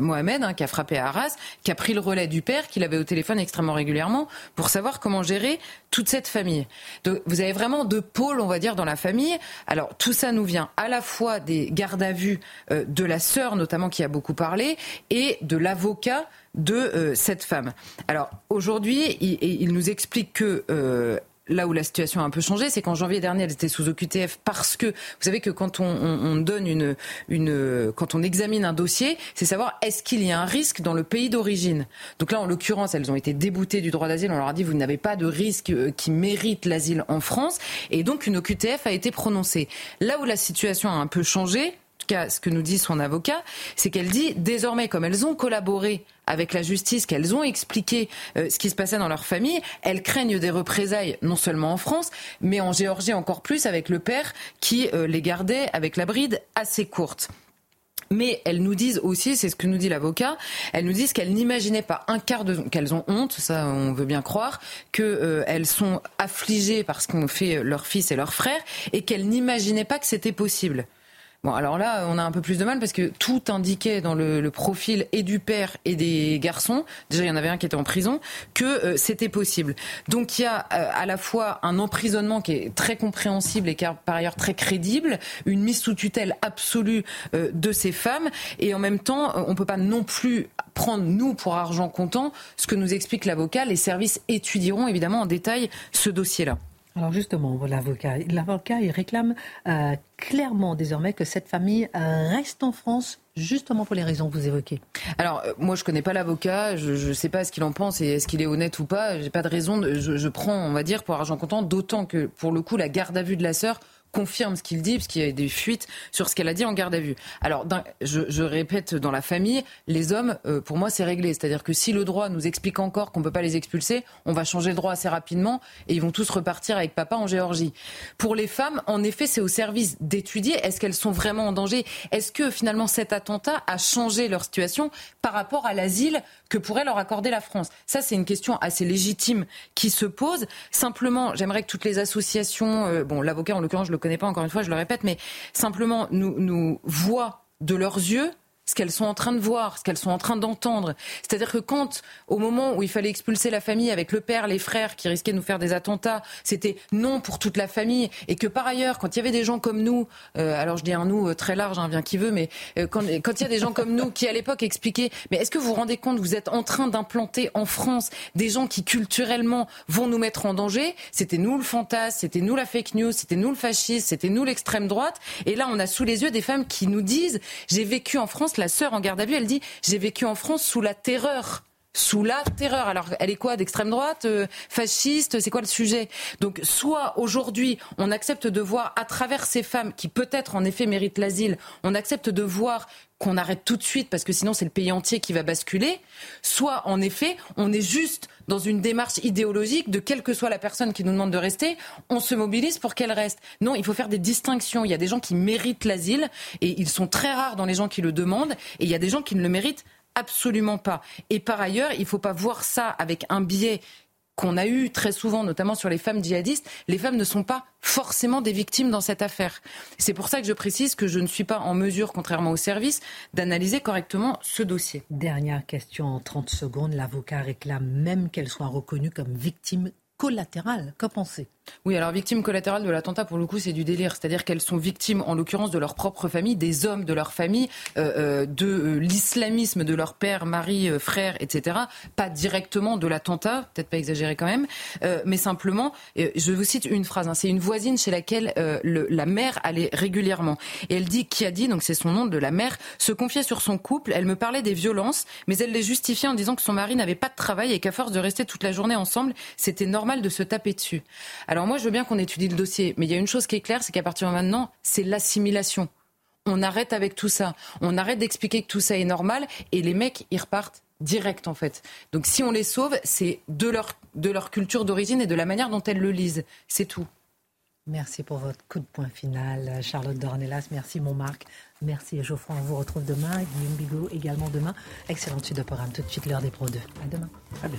Speaker 2: Mohamed hein, qui a frappé à Arras, qui a pris le relais du père, qu'il avait au téléphone extrêmement régulièrement pour savoir comment gérer toute cette famille. Donc vous avez vraiment deux pôles, on va dire, dans la famille. Alors tout ça nous vient à la fois des gardes à vue de la sœur notamment a beaucoup parlé, et de l'avocat de euh, cette femme. Alors aujourd'hui, il, nous explique que euh, là où la situation a un peu changé, c'est qu'en janvier dernier, elle était sous OQTF parce que vous savez que quand on, on, donne une, une, quand on examine un dossier, c'est savoir est-ce qu'il y a un risque dans le pays d'origine? Donc là, en l'occurrence, elles ont été déboutées du droit d'asile. On leur a dit vous n'avez pas de risque euh, qui mérite l'asile en France, et donc une OQTF a été prononcée. Là où la situation a un peu changé, cas, ce que nous dit son avocat, c'est qu'elle dit désormais, comme elles ont collaboré avec la justice, qu'elles ont expliqué euh, ce qui se passait dans leur famille, elles craignent des représailles non seulement en France, mais en Géorgie encore plus avec le père qui euh, les gardait avec la bride assez courte. Mais elles nous disent aussi, c'est ce que nous dit l'avocat, elles nous disent qu'elles n'imaginaient pas un quart de qu'elles ont honte, ça on veut bien croire, qu'elles euh, sont affligées parce qu'ont fait leur fils et leur frère, et qu'elles n'imaginaient pas que c'était possible. Bon, alors là, on a un peu plus de mal parce que tout indiquait dans le, profil et du père et des garçons, déjà il y en avait un qui était en prison, que euh, c'était possible. Donc il y a euh, à la fois un emprisonnement qui est très compréhensible et qui est par ailleurs très crédible, une mise sous tutelle absolue euh, de ces femmes, et en même temps, on ne peut pas non plus prendre, nous, pour argent comptant, ce que nous explique l'avocat. Les services étudieront évidemment en détail ce dossier-là.
Speaker 1: Alors justement, l'avocat, l'avocat, il réclame euh, clairement désormais que cette famille euh, reste en France justement pour les raisons que vous évoquez.
Speaker 2: Alors euh, moi je connais pas l'avocat, je ne sais pas ce qu'il en pense et est-ce qu'il est honnête ou pas. J'ai pas de raison. Je, je, prends, on va dire, pour argent comptant, d'autant que pour le coup la garde à vue de la sœur confirme ce qu'il dit, parce qu'il y a des fuites sur ce qu'elle a dit en garde à vue. Alors, je, répète, dans la famille, les hommes, euh, pour moi, c'est réglé. C'est-à-dire que si le droit nous explique encore qu'on ne peut pas les expulser, on va changer le droit assez rapidement et ils vont tous repartir avec papa en Géorgie. Pour les femmes, en effet, c'est au service d'étudier. Est-ce qu'elles sont vraiment en danger? Est-ce que finalement cet attentat a changé leur situation par rapport à l'asile que pourrait leur accorder la France Ça, c'est une question assez légitime qui se pose. Simplement, j'aimerais que toutes les associations, euh, bon, l'avocat en l'occurrence, je le connais pas encore une fois, je le répète, mais simplement nous, nous voient de leurs yeux ce qu'elles sont en train de voir, ce qu'elles sont en train d'entendre. C'est-à-dire que quand, au moment où il fallait expulser la famille avec le père, les frères qui risquaient de nous faire des attentats, c'était non pour toute la famille. Et que par ailleurs, quand il y avait des gens comme nous, euh, alors je dis un nous euh, très large, hein, bien qui veut, mais euh, quand, il y a des gens comme nous qui à l'époque expliquaient, mais est-ce que vous vous rendez compte, vous êtes en train d'implanter en France des gens qui culturellement vont nous mettre en danger? C'était nous le fantasme, c'était nous la fake news, c'était nous le fascisme, c'était nous l'extrême droite. Et là, on a sous les yeux des femmes qui nous disent, j'ai vécu en France la sœur en garde à vue, elle dit J'ai vécu en France sous la terreur sous la terreur. Alors, elle est quoi D'extrême droite euh, Fasciste C'est quoi le sujet? Donc, soit aujourd'hui, on accepte de voir à travers ces femmes qui peut-être en effet méritent l'asile, on accepte de voir qu'on arrête tout de suite parce que sinon c'est le pays entier qui va basculer, soit en effet on est juste dans une démarche idéologique de quelle que soit la personne qui nous demande de rester, on se mobilise pour qu'elle reste. Non, il faut faire des distinctions. Il y a des gens qui méritent l'asile et ils sont très rares dans les gens qui le demandent et il y a des gens qui ne le méritent absolument pas. Et par ailleurs, il ne faut pas voir ça avec un biais qu'on a eu très souvent, notamment sur les femmes djihadistes, les femmes ne sont pas forcément des victimes dans cette affaire. C'est pour ça que je précise que je ne suis pas en mesure, contrairement au service, d'analyser correctement ce dossier.
Speaker 1: Dernière question en 30 secondes. L'avocat réclame même qu'elle soit reconnue comme victime collatérale. Qu'en pensez
Speaker 2: oui, alors victime collatérale de l'attentat, pour le coup, c'est du délire. C'est-à-dire qu'elles sont victimes, en l'occurrence, de leur propre famille, des hommes de leur famille, euh, euh, de euh, l'islamisme de leur père, mari, frère, etc. Pas directement de l'attentat, peut-être pas exagéré quand même, mais simplement, je vous cite une phrase, hein, c'est une voisine chez laquelle le, la mère allait régulièrement. Et elle dit, qui a dit, donc c'est son nom de la mère, se confiait sur son couple, elle me parlait des violences, mais elle les justifiait en disant que son mari n'avait pas de travail et qu'à force de rester toute la journée ensemble, c'était normal de se taper dessus. Moi, je veux bien qu'on étudie le dossier, mais il y a une chose qui est claire, c'est qu'à partir de maintenant, c'est l'assimilation. On arrête avec tout ça. On arrête d'expliquer que tout ça est normal et les mecs, ils repartent direct en fait. Donc si on les sauve, c'est de leur, de leur culture d'origine et de la manière dont elles le lisent. C'est tout.
Speaker 1: Merci pour votre coup de poing final, Charlotte Dornelas. Merci, mon Marc. Merci, Geoffroy. On vous retrouve demain. Guillaume Bigot également demain. Excellente suite de programme. Tout de suite, l'heure des Pro 2. À demain. À bien.